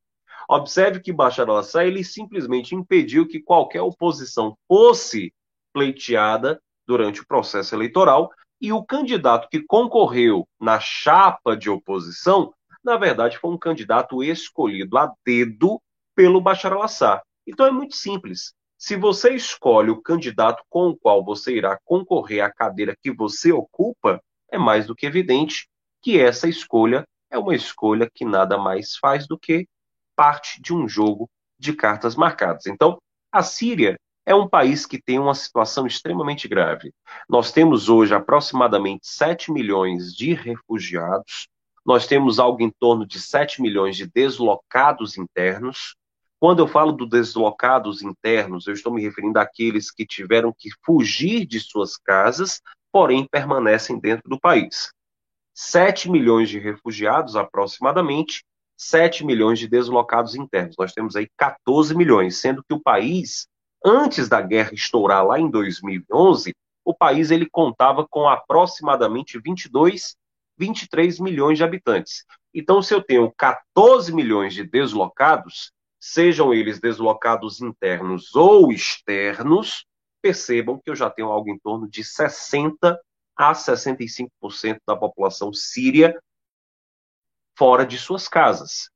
Observe que Bashar al-Assad ele simplesmente impediu que qualquer oposição fosse pleiteada durante o processo eleitoral e o candidato que concorreu na chapa de oposição, na verdade, foi um candidato escolhido a dedo pelo Bashar al-Assad. Então é muito simples. Se você escolhe o candidato com o qual você irá concorrer à cadeira que você ocupa, é mais do que evidente que essa escolha é uma escolha que nada mais faz do que parte de um jogo de cartas marcadas. Então, a Síria é um país que tem uma situação extremamente grave. Nós temos hoje aproximadamente 7 milhões de refugiados, nós temos algo em torno de 7 milhões de deslocados internos, quando eu falo do deslocados internos, eu estou me referindo àqueles que tiveram que fugir de suas casas, porém permanecem dentro do país. 7 milhões de refugiados, aproximadamente, 7 milhões de deslocados internos. Nós temos aí 14 milhões, sendo que o país, antes da guerra estourar lá em 2011, o país ele contava com aproximadamente 22, 23 milhões de habitantes. Então, se eu tenho 14 milhões de deslocados, sejam eles deslocados internos ou externos, percebam que eu já tenho algo em torno de 60 a 65% da população síria fora de suas casas.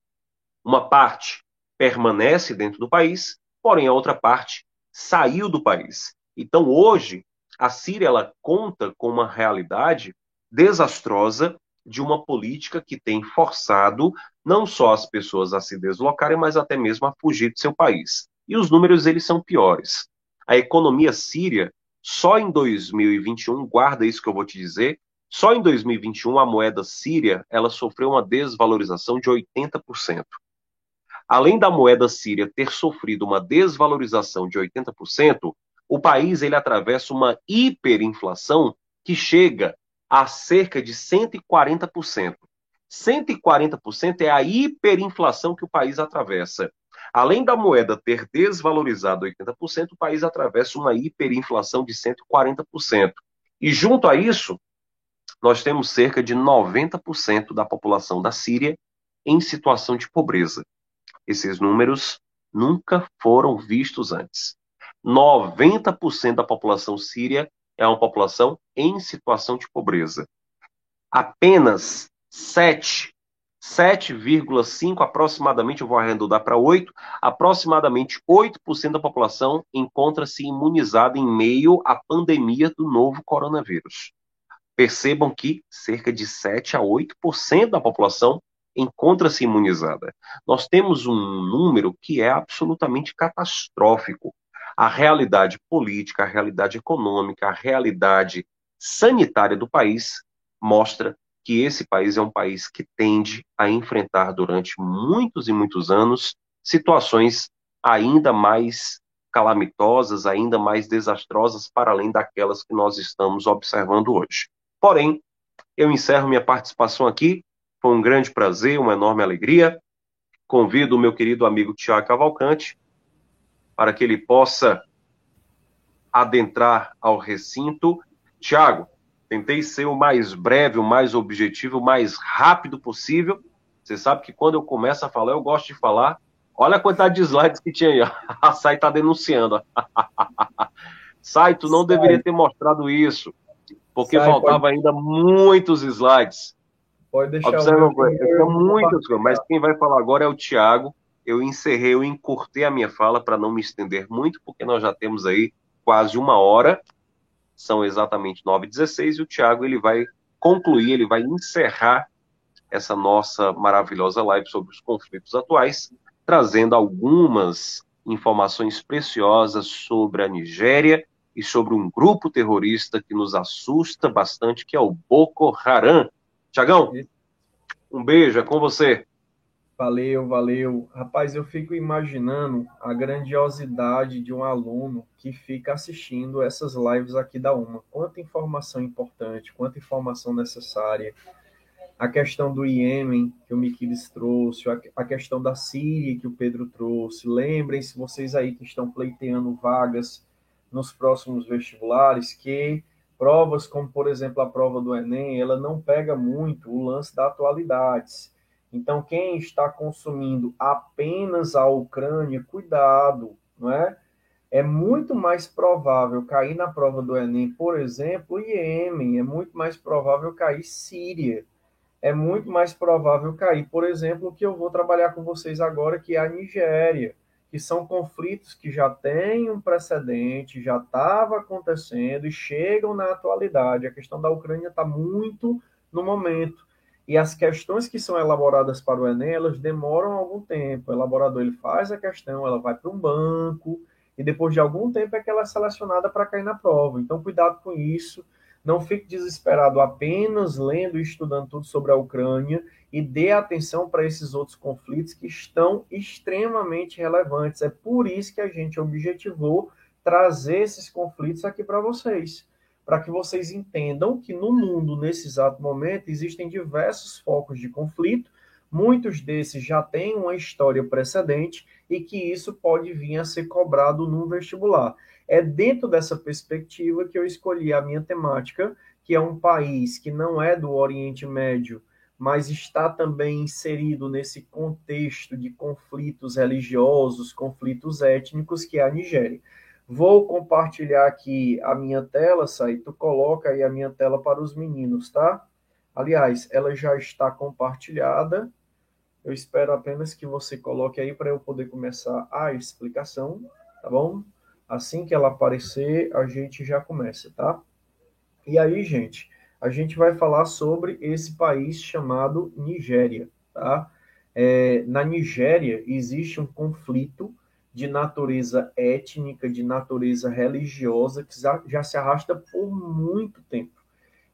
Uma parte permanece dentro do país, porém a outra parte saiu do país. Então hoje a Síria ela conta com uma realidade desastrosa de uma política que tem forçado não só as pessoas a se deslocarem, mas até mesmo a fugir de seu país. E os números eles são piores. A economia síria, só em 2021, guarda isso que eu vou te dizer, só em 2021 a moeda síria, ela sofreu uma desvalorização de 80%. Além da moeda síria ter sofrido uma desvalorização de 80%, o país ele atravessa uma hiperinflação que chega a cerca de 140%. 140% é a hiperinflação que o país atravessa. Além da moeda ter desvalorizado 80%, o país atravessa uma hiperinflação de 140%. E junto a isso, nós temos cerca de 90% da população da Síria em situação de pobreza. Esses números nunca foram vistos antes. 90% da população síria é uma população em situação de pobreza. Apenas 7, 7,5 aproximadamente, eu vou arredondar para 8, aproximadamente 8% da população encontra-se imunizada em meio à pandemia do novo coronavírus. Percebam que cerca de 7 a 8% da população encontra-se imunizada. Nós temos um número que é absolutamente catastrófico. a realidade política, a realidade econômica, a realidade sanitária do país mostra que esse país é um país que tende a enfrentar durante muitos e muitos anos situações ainda mais calamitosas, ainda mais desastrosas, para além daquelas que nós estamos observando hoje. Porém, eu encerro minha participação aqui. Foi um grande prazer, uma enorme alegria. Convido o meu querido amigo Tiago Cavalcante para que ele possa adentrar ao recinto. Tiago, tentei ser o mais breve, o mais objetivo, o mais rápido possível. Você sabe que quando eu começo a falar, eu gosto de falar. Olha a quantidade de slides que tinha aí. A Sai está denunciando. Sai, tu não Sai. deveria ter mostrado isso, porque Sai, faltava pode... ainda muitos slides. Pode deixar. Observa, eu, muitas coisas, mas quem vai falar agora é o Tiago. Eu encerrei, eu encurtei a minha fala para não me estender muito, porque nós já temos aí quase uma hora são exatamente 9h16 e o Thiago ele vai concluir, ele vai encerrar essa nossa maravilhosa live sobre os conflitos atuais, trazendo algumas informações preciosas sobre a Nigéria e sobre um grupo terrorista que nos assusta bastante, que é o Boko Haram. Tiagão, um beijo, é com você. Valeu, valeu. Rapaz, eu fico imaginando a grandiosidade de um aluno que fica assistindo essas lives aqui da UMA. Quanta informação importante, quanta informação necessária. A questão do Iêmen, que o Miquiles trouxe, a questão da Síria, que o Pedro trouxe. Lembrem-se, vocês aí que estão pleiteando vagas nos próximos vestibulares, que provas como, por exemplo, a prova do Enem, ela não pega muito o lance da atualidades. Então, quem está consumindo apenas a Ucrânia, cuidado, não é? É muito mais provável cair na prova do Enem, por exemplo, Iêmen, é muito mais provável cair Síria, é muito mais provável cair, por exemplo, o que eu vou trabalhar com vocês agora, que é a Nigéria, que são conflitos que já têm um precedente, já estava acontecendo e chegam na atualidade. A questão da Ucrânia está muito no momento. E as questões que são elaboradas para o Enem, elas demoram algum tempo. O elaborador ele faz a questão, ela vai para um banco, e depois de algum tempo é que ela é selecionada para cair na prova. Então, cuidado com isso. Não fique desesperado apenas lendo e estudando tudo sobre a Ucrânia e dê atenção para esses outros conflitos que estão extremamente relevantes. É por isso que a gente objetivou trazer esses conflitos aqui para vocês para que vocês entendam que no mundo, nesse exato momento, existem diversos focos de conflito, muitos desses já têm uma história precedente e que isso pode vir a ser cobrado no vestibular. É dentro dessa perspectiva que eu escolhi a minha temática, que é um país que não é do Oriente Médio, mas está também inserido nesse contexto de conflitos religiosos, conflitos étnicos, que é a Nigéria. Vou compartilhar aqui a minha tela, Sai, tu coloca aí a minha tela para os meninos, tá? Aliás, ela já está compartilhada. Eu espero apenas que você coloque aí para eu poder começar a explicação, tá bom? Assim que ela aparecer, a gente já começa, tá? E aí, gente, a gente vai falar sobre esse país chamado Nigéria, tá? É, na Nigéria existe um conflito de natureza étnica, de natureza religiosa, que já, já se arrasta por muito tempo.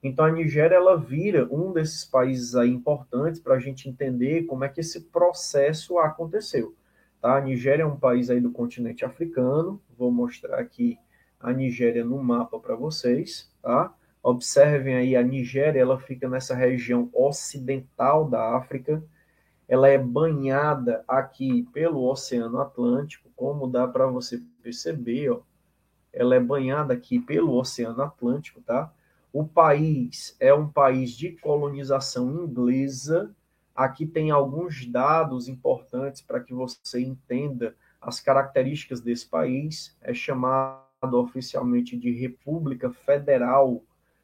Então a Nigéria ela vira um desses países aí importantes para a gente entender como é que esse processo aconteceu. Tá? A Nigéria é um país aí do continente africano. Vou mostrar aqui a Nigéria no mapa para vocês. Tá? Observem aí a Nigéria, ela fica nessa região ocidental da África. Ela é banhada aqui pelo Oceano Atlântico como dá para você perceber, ó, ela é banhada aqui pelo Oceano Atlântico, tá? O país é um país de colonização inglesa. Aqui tem alguns dados importantes para que você entenda as características desse país. É chamado oficialmente de República Federal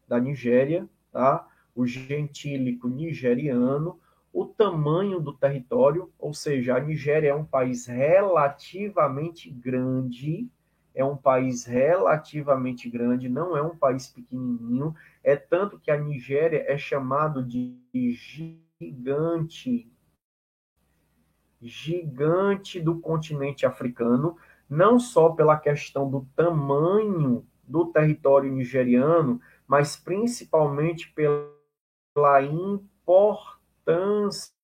da Nigéria, tá? O gentílico nigeriano o tamanho do território, ou seja, a Nigéria é um país relativamente grande, é um país relativamente grande, não é um país pequenininho, é tanto que a Nigéria é chamado de gigante, gigante do continente africano. não só pela questão do tamanho do território nigeriano, mas principalmente pela importância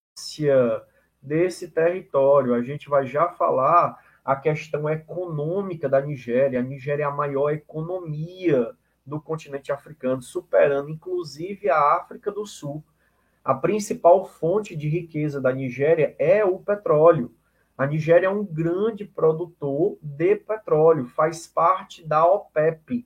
desse território. A gente vai já falar a questão econômica da Nigéria. A Nigéria é a maior economia do continente africano, superando inclusive a África do Sul. A principal fonte de riqueza da Nigéria é o petróleo. A Nigéria é um grande produtor de petróleo, faz parte da OPEP.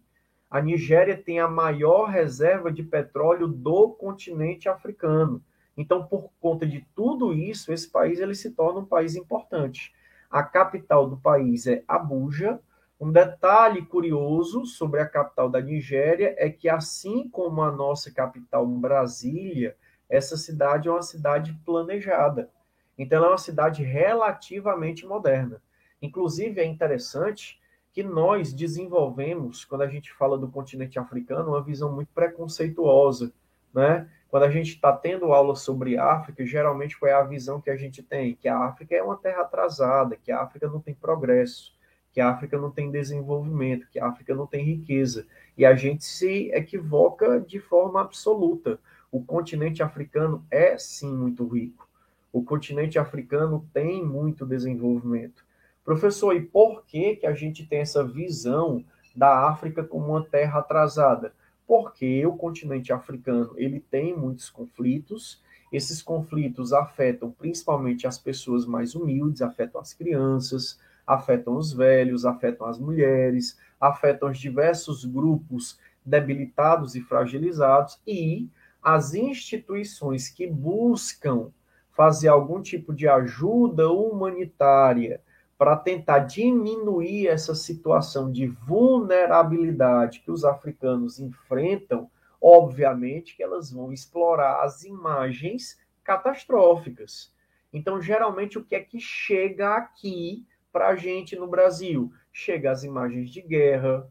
A Nigéria tem a maior reserva de petróleo do continente africano. Então, por conta de tudo isso, esse país ele se torna um país importante. A capital do país é Abuja. Um detalhe curioso sobre a capital da Nigéria é que, assim como a nossa capital, Brasília, essa cidade é uma cidade planejada. Então, ela é uma cidade relativamente moderna. Inclusive, é interessante que nós desenvolvemos, quando a gente fala do continente africano, uma visão muito preconceituosa. Né? Quando a gente está tendo aula sobre África, geralmente qual é a visão que a gente tem? Que a África é uma terra atrasada, que a África não tem progresso, que a África não tem desenvolvimento, que a África não tem riqueza. E a gente se equivoca de forma absoluta. O continente africano é sim muito rico. O continente africano tem muito desenvolvimento. Professor, e por que, que a gente tem essa visão da África como uma terra atrasada? porque o continente africano ele tem muitos conflitos. Esses conflitos afetam principalmente as pessoas mais humildes, afetam as crianças, afetam os velhos, afetam as mulheres, afetam os diversos grupos debilitados e fragilizados e as instituições que buscam fazer algum tipo de ajuda humanitária para tentar diminuir essa situação de vulnerabilidade que os africanos enfrentam, obviamente que elas vão explorar as imagens catastróficas. Então, geralmente, o que é que chega aqui para a gente no Brasil? Chega as imagens de guerra,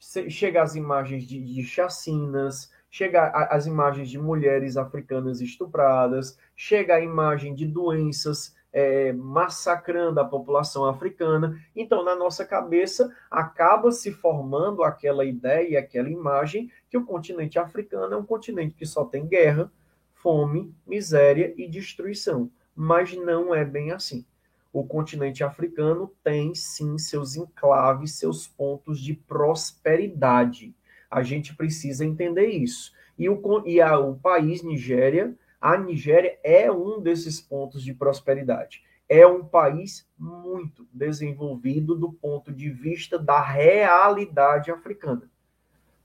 chega as imagens de, de chacinas, chega as imagens de mulheres africanas estupradas, chega a imagem de doenças é, massacrando a população africana. Então, na nossa cabeça, acaba se formando aquela ideia, aquela imagem que o continente africano é um continente que só tem guerra, fome, miséria e destruição. Mas não é bem assim. O continente africano tem sim seus enclaves, seus pontos de prosperidade. A gente precisa entender isso. E o, e a, o país Nigéria a Nigéria é um desses pontos de prosperidade. É um país muito desenvolvido do ponto de vista da realidade africana.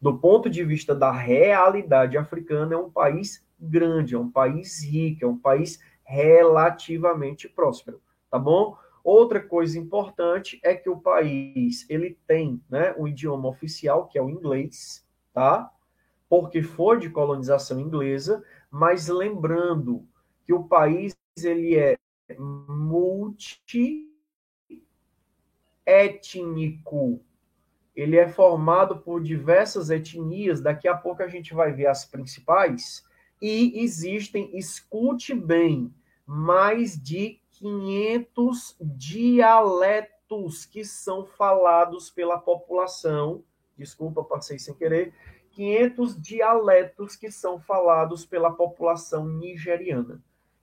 Do ponto de vista da realidade africana, é um país grande, é um país rico, é um país relativamente próspero, tá bom? Outra coisa importante é que o país ele tem, né, um idioma oficial que é o inglês, tá? Porque foi de colonização inglesa, mas lembrando que o país ele é multiétnico. Ele é formado por diversas etnias, daqui a pouco a gente vai ver as principais, e existem, escute bem, mais de 500 dialetos que são falados pela população. Desculpa, passei sem querer 500 dialetos que são falados pela população nigeriana.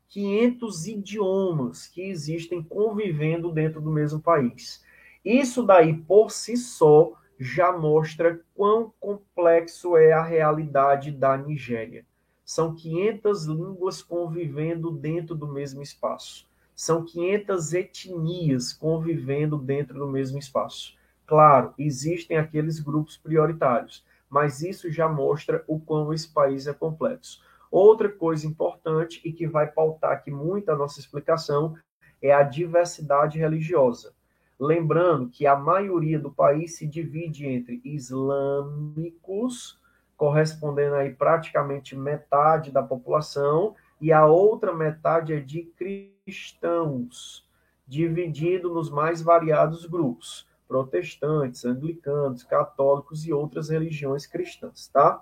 500 idiomas que existem convivendo dentro do mesmo país. Isso daí por si só já mostra quão complexo é a realidade da Nigéria. São 500 línguas convivendo dentro do mesmo espaço. São 500 etnias convivendo dentro do mesmo espaço. Claro, existem aqueles grupos prioritários, mas isso já mostra o quão esse país é complexo. Outra coisa importante e que vai pautar aqui muito a nossa explicação é a diversidade religiosa. Lembrando que a maioria do país se divide entre islâmicos, correspondendo aí praticamente metade da população, e a outra metade é de cristãos, dividido nos mais variados grupos protestantes, anglicanos, católicos e outras religiões cristãs, tá?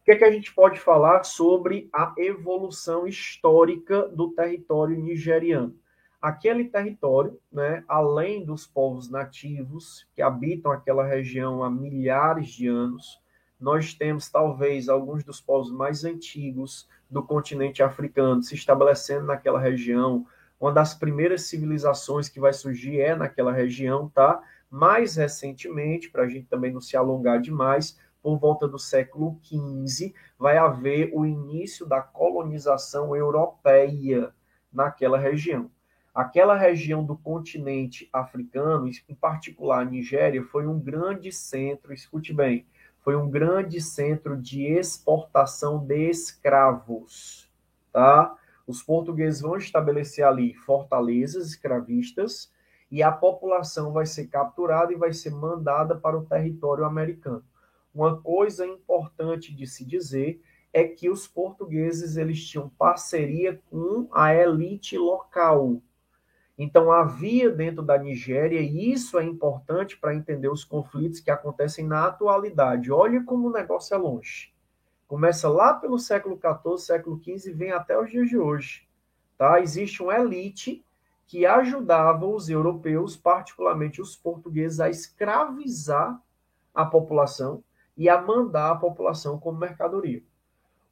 O que, é que a gente pode falar sobre a evolução histórica do território nigeriano? aquele território, né, além dos povos nativos que habitam aquela região há milhares de anos, nós temos talvez alguns dos povos mais antigos do continente africano se estabelecendo naquela região. Uma das primeiras civilizações que vai surgir é naquela região, tá? Mais recentemente, para a gente também não se alongar demais, por volta do século XV, vai haver o início da colonização europeia naquela região. Aquela região do continente africano, em particular a Nigéria, foi um grande centro, escute bem, foi um grande centro de exportação de escravos, tá? Os portugueses vão estabelecer ali fortalezas escravistas e a população vai ser capturada e vai ser mandada para o território americano. Uma coisa importante de se dizer é que os portugueses eles tinham parceria com a elite local. Então havia dentro da Nigéria, e isso é importante para entender os conflitos que acontecem na atualidade. Olha como o negócio é longe. Começa lá pelo século XIV, século XV e vem até os dias de hoje. Tá? Existe uma elite que ajudava os europeus, particularmente os portugueses, a escravizar a população e a mandar a população como mercadoria.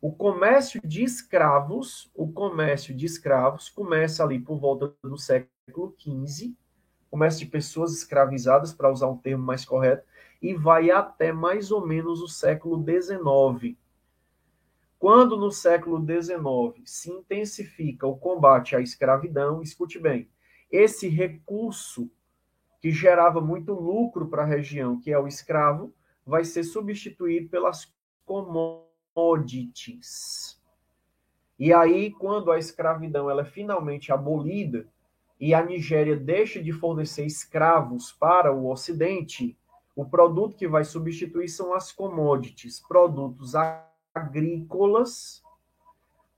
O comércio de escravos, o comércio de escravos começa ali por volta do século XV, comércio de pessoas escravizadas, para usar um termo mais correto, e vai até mais ou menos o século XIX. Quando no século XIX se intensifica o combate à escravidão, escute bem, esse recurso que gerava muito lucro para a região, que é o escravo, vai ser substituído pelas commodities. E aí, quando a escravidão ela é finalmente abolida e a Nigéria deixa de fornecer escravos para o Ocidente, o produto que vai substituir são as commodities, produtos agrícolas.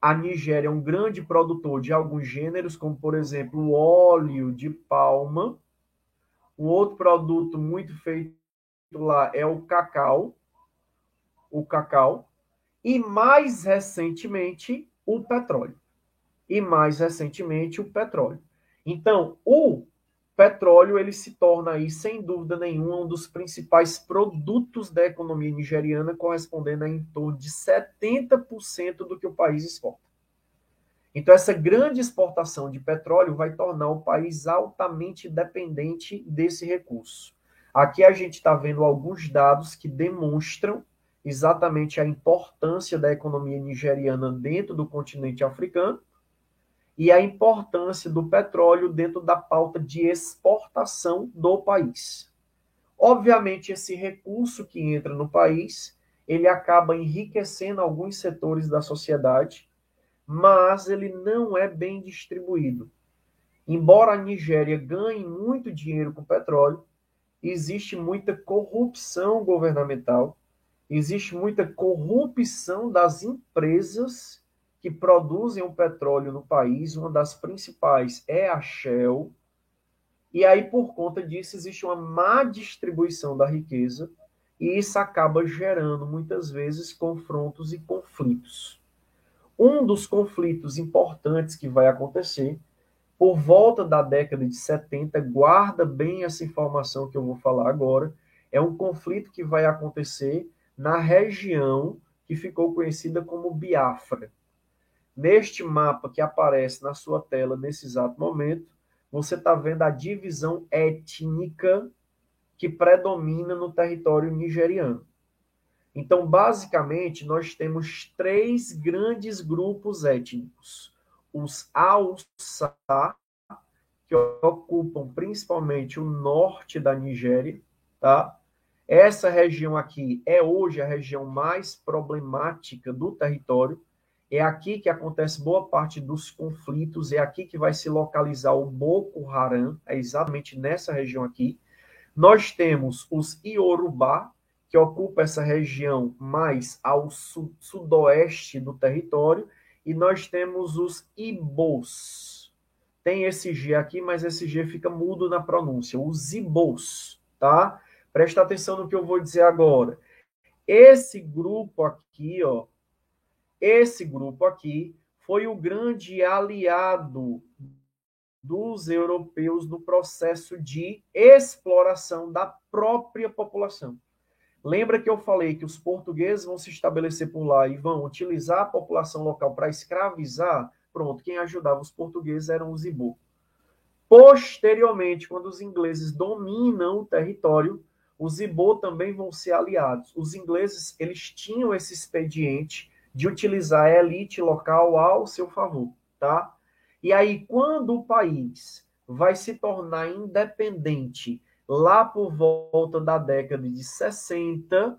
A Nigéria é um grande produtor de alguns gêneros, como por exemplo o óleo de palma. Um outro produto muito feito lá é o cacau, o cacau, e mais recentemente o petróleo. E mais recentemente o petróleo. Então, o petróleo ele se torna aí, sem dúvida nenhuma, um dos principais produtos da economia nigeriana, correspondendo a em torno de 70% do que o país exporta. Então, essa grande exportação de petróleo vai tornar o país altamente dependente desse recurso. Aqui a gente está vendo alguns dados que demonstram exatamente a importância da economia nigeriana dentro do continente africano e a importância do petróleo dentro da pauta de exportação do país. Obviamente, esse recurso que entra no país, ele acaba enriquecendo alguns setores da sociedade, mas ele não é bem distribuído. Embora a Nigéria ganhe muito dinheiro com petróleo, existe muita corrupção governamental, existe muita corrupção das empresas que produzem o petróleo no país. Uma das principais é a Shell. E aí, por conta disso, existe uma má distribuição da riqueza e isso acaba gerando muitas vezes confrontos e conflitos. Um dos conflitos importantes que vai acontecer por volta da década de 70, guarda bem essa informação que eu vou falar agora, é um conflito que vai acontecer na região que ficou conhecida como Biafra. Neste mapa que aparece na sua tela nesse exato momento, você está vendo a divisão étnica que predomina no território nigeriano. Então, basicamente, nós temos três grandes grupos étnicos os Hausa, que ocupam principalmente o norte da Nigéria, tá? Essa região aqui é hoje a região mais problemática do território. É aqui que acontece boa parte dos conflitos, é aqui que vai se localizar o Boko Haram, é exatamente nessa região aqui. Nós temos os Iorubá, que ocupa essa região mais ao sudoeste do território, e nós temos os ibos. Tem esse G aqui, mas esse G fica mudo na pronúncia. Os ibos, tá? Presta atenção no que eu vou dizer agora. Esse grupo aqui, ó, esse grupo aqui foi o grande aliado dos europeus no processo de exploração da própria população. Lembra que eu falei que os portugueses vão se estabelecer por lá e vão utilizar a população local para escravizar? Pronto, quem ajudava os portugueses eram os Ibu. Posteriormente, quando os ingleses dominam o território, os Ibo também vão ser aliados. Os ingleses, eles tinham esse expediente de utilizar a elite local ao seu favor, tá? E aí, quando o país vai se tornar independente lá por volta da década de 60,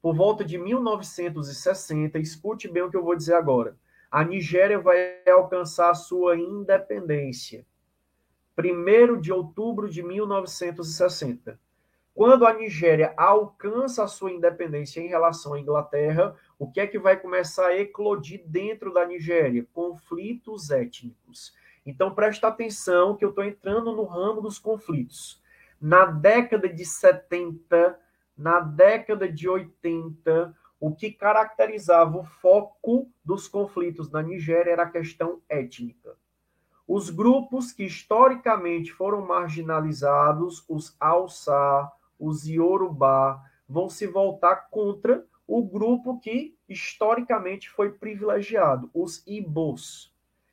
por volta de 1960, escute bem o que eu vou dizer agora. A Nigéria vai alcançar a sua independência. 1 de outubro de 1960. Quando a Nigéria alcança a sua independência em relação à Inglaterra, o que é que vai começar a eclodir dentro da Nigéria? Conflitos étnicos. Então presta atenção que eu estou entrando no ramo dos conflitos. Na década de 70, na década de 80, o que caracterizava o foco dos conflitos na Nigéria era a questão étnica. Os grupos que historicamente foram marginalizados, os Alçá, os Yorubá, vão se voltar contra o grupo que historicamente foi privilegiado, os Ibos.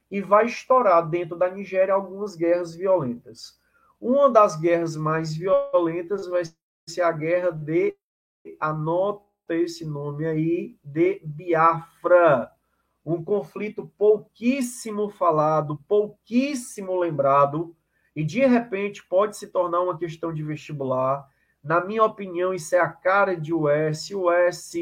E vai estourar dentro da Nigéria algumas guerras violentas. Uma das guerras mais violentas vai ser a guerra de, anota esse nome aí, de Biafra um conflito pouquíssimo falado, pouquíssimo lembrado, e de repente pode se tornar uma questão de vestibular. Na minha opinião, isso é a cara de US, US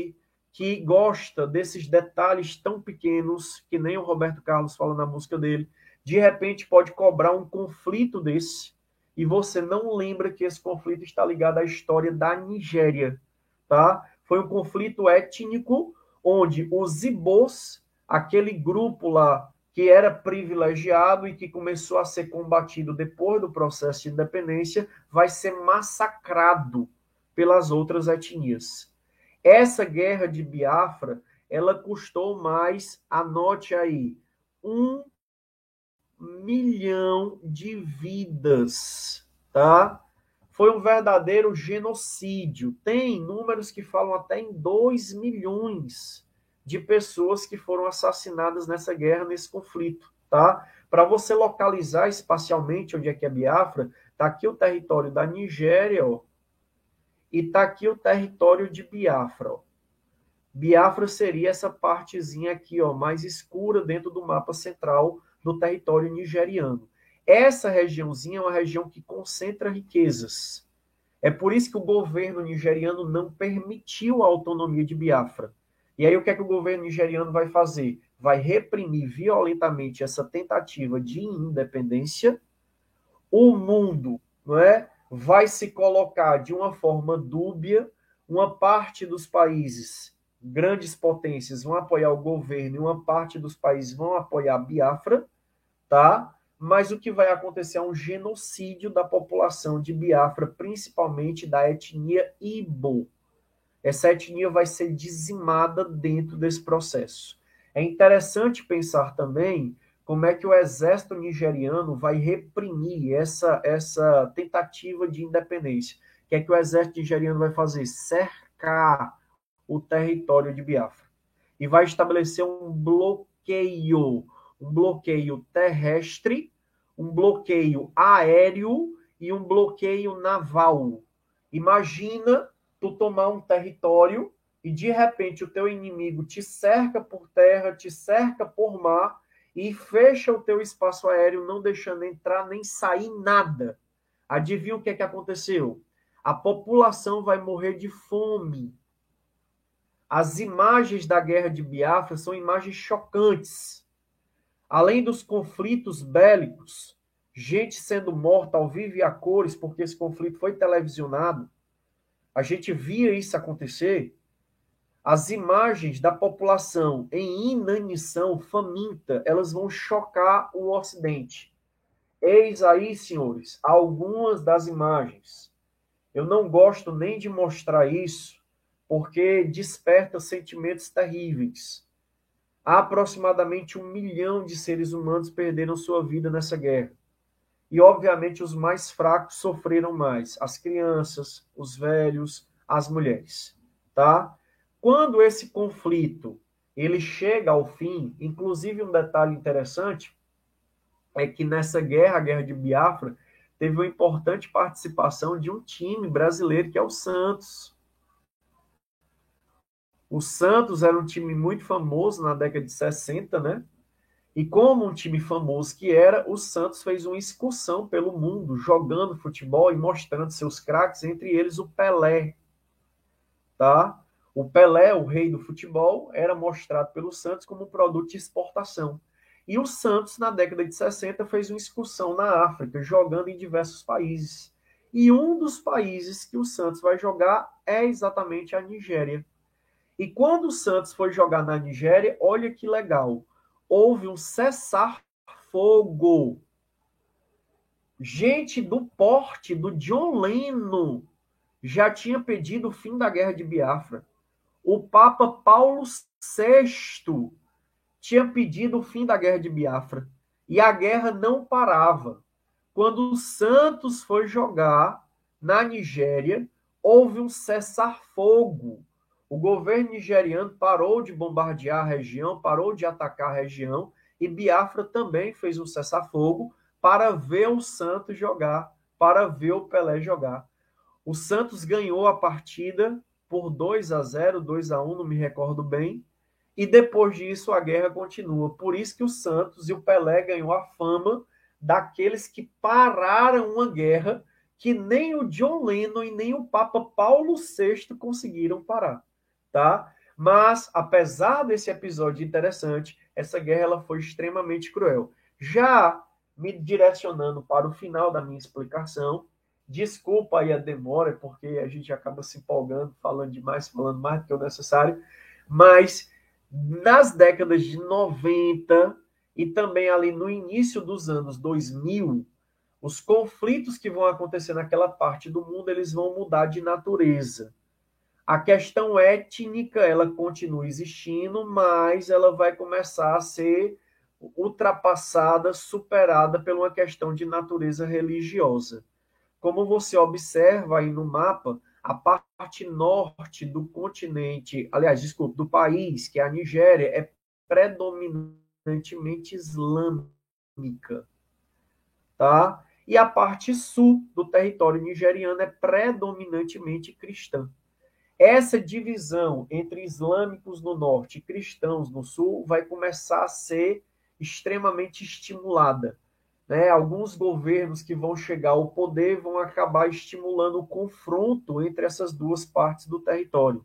que gosta desses detalhes tão pequenos, que nem o Roberto Carlos fala na música dele, de repente pode cobrar um conflito desse, e você não lembra que esse conflito está ligado à história da Nigéria, tá? Foi um conflito étnico onde os Ibos aquele grupo lá que era privilegiado e que começou a ser combatido depois do processo de independência, vai ser massacrado pelas outras etnias. Essa guerra de Biafra, ela custou mais, anote aí, um milhão de vidas, tá? Foi um verdadeiro genocídio. Tem números que falam até em 2 milhões de pessoas que foram assassinadas nessa guerra, nesse conflito, tá? Para você localizar espacialmente onde é que é Biafra, tá aqui o território da Nigéria, ó, e tá aqui o território de Biafra, ó. Biafra seria essa partezinha aqui, ó, mais escura dentro do mapa central do território nigeriano. Essa regiãozinha é uma região que concentra riquezas. É por isso que o governo nigeriano não permitiu a autonomia de Biafra. E aí o que é que o governo nigeriano vai fazer? Vai reprimir violentamente essa tentativa de independência. O mundo, não é, vai se colocar de uma forma dúbia. Uma parte dos países, grandes potências, vão apoiar o governo e uma parte dos países vão apoiar Biafra, tá? Mas o que vai acontecer é um genocídio da população de Biafra, principalmente da etnia Ibo essa etnia vai ser dizimada dentro desse processo. É interessante pensar também como é que o exército nigeriano vai reprimir essa, essa tentativa de independência. O que é que o exército nigeriano vai fazer? Cercar o território de Biafra. E vai estabelecer um bloqueio, um bloqueio terrestre, um bloqueio aéreo e um bloqueio naval. Imagina tu tomar um território e de repente o teu inimigo te cerca por terra, te cerca por mar e fecha o teu espaço aéreo, não deixando entrar nem sair nada. Adivinha o que é que aconteceu? A população vai morrer de fome. As imagens da guerra de Biafra são imagens chocantes. Além dos conflitos bélicos, gente sendo morta ao vivo e a cores, porque esse conflito foi televisionado, a gente via isso acontecer, as imagens da população em inanição, faminta, elas vão chocar o Ocidente. Eis aí, senhores, algumas das imagens. Eu não gosto nem de mostrar isso, porque desperta sentimentos terríveis. Aproximadamente um milhão de seres humanos perderam sua vida nessa guerra. E, obviamente, os mais fracos sofreram mais: as crianças, os velhos, as mulheres. Tá? Quando esse conflito ele chega ao fim, inclusive um detalhe interessante é que nessa guerra, a guerra de Biafra, teve uma importante participação de um time brasileiro que é o Santos. O Santos era um time muito famoso na década de 60, né? E como um time famoso que era, o Santos fez uma excursão pelo mundo, jogando futebol e mostrando seus craques, entre eles o Pelé. Tá? O Pelé, o rei do futebol, era mostrado pelo Santos como produto de exportação. E o Santos, na década de 60, fez uma excursão na África, jogando em diversos países. E um dos países que o Santos vai jogar é exatamente a Nigéria. E quando o Santos foi jogar na Nigéria, olha que legal houve um cessar-fogo. Gente do porte do John Lennon já tinha pedido o fim da guerra de Biafra. O Papa Paulo VI tinha pedido o fim da guerra de Biafra. E a guerra não parava. Quando o Santos foi jogar na Nigéria, houve um cessar-fogo o governo nigeriano parou de bombardear a região, parou de atacar a região, e Biafra também fez um cessar-fogo para ver o Santos jogar, para ver o Pelé jogar. O Santos ganhou a partida por 2 a 0, 2 a 1, não me recordo bem. E depois disso a guerra continua. Por isso que o Santos e o Pelé ganhou a fama daqueles que pararam uma guerra que nem o John Lennon e nem o Papa Paulo VI conseguiram parar tá? Mas, apesar desse episódio interessante, essa guerra ela foi extremamente cruel. Já me direcionando para o final da minha explicação, desculpa aí a demora, porque a gente acaba se empolgando, falando demais, falando mais do que o necessário, mas nas décadas de 90 e também ali no início dos anos 2000, os conflitos que vão acontecer naquela parte do mundo, eles vão mudar de natureza. A questão étnica, ela continua existindo, mas ela vai começar a ser ultrapassada, superada por uma questão de natureza religiosa. Como você observa aí no mapa, a parte norte do continente, aliás, desculpe, do país, que é a Nigéria, é predominantemente islâmica, tá? E a parte sul do território nigeriano é predominantemente cristã. Essa divisão entre islâmicos no norte e cristãos no sul vai começar a ser extremamente estimulada. Né? Alguns governos que vão chegar ao poder vão acabar estimulando o confronto entre essas duas partes do território.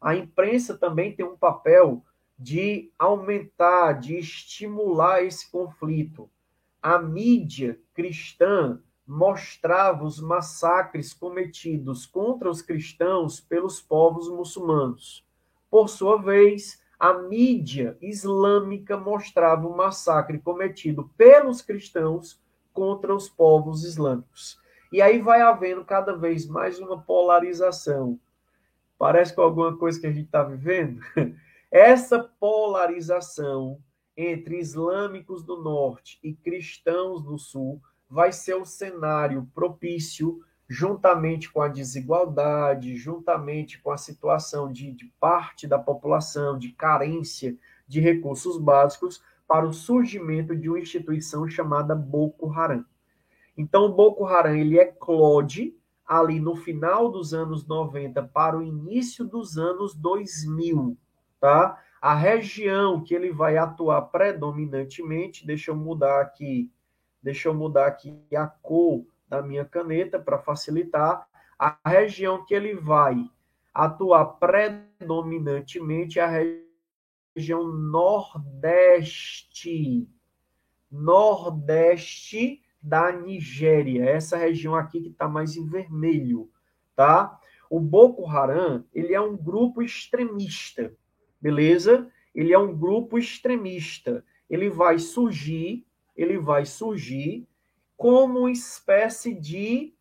A imprensa também tem um papel de aumentar, de estimular esse conflito. A mídia cristã mostrava os massacres cometidos contra os cristãos pelos povos muçulmanos. Por sua vez, a mídia islâmica mostrava o massacre cometido pelos cristãos contra os povos islâmicos. E aí vai havendo cada vez mais uma polarização. Parece com alguma coisa que a gente está vivendo. Essa polarização entre islâmicos do norte e cristãos do sul vai ser o cenário propício, juntamente com a desigualdade, juntamente com a situação de, de parte da população, de carência de recursos básicos, para o surgimento de uma instituição chamada Boko Haram. Então, o Boko Haram ele eclode ali no final dos anos 90 para o início dos anos 2000, tá? A região que ele vai atuar predominantemente, deixa eu mudar aqui Deixa eu mudar aqui a cor da minha caneta para facilitar. A região que ele vai atuar predominantemente é a região nordeste. Nordeste da Nigéria. Essa região aqui que está mais em vermelho, tá? O Boko Haram, ele é um grupo extremista, beleza? Ele é um grupo extremista. Ele vai surgir ele vai surgir como uma espécie de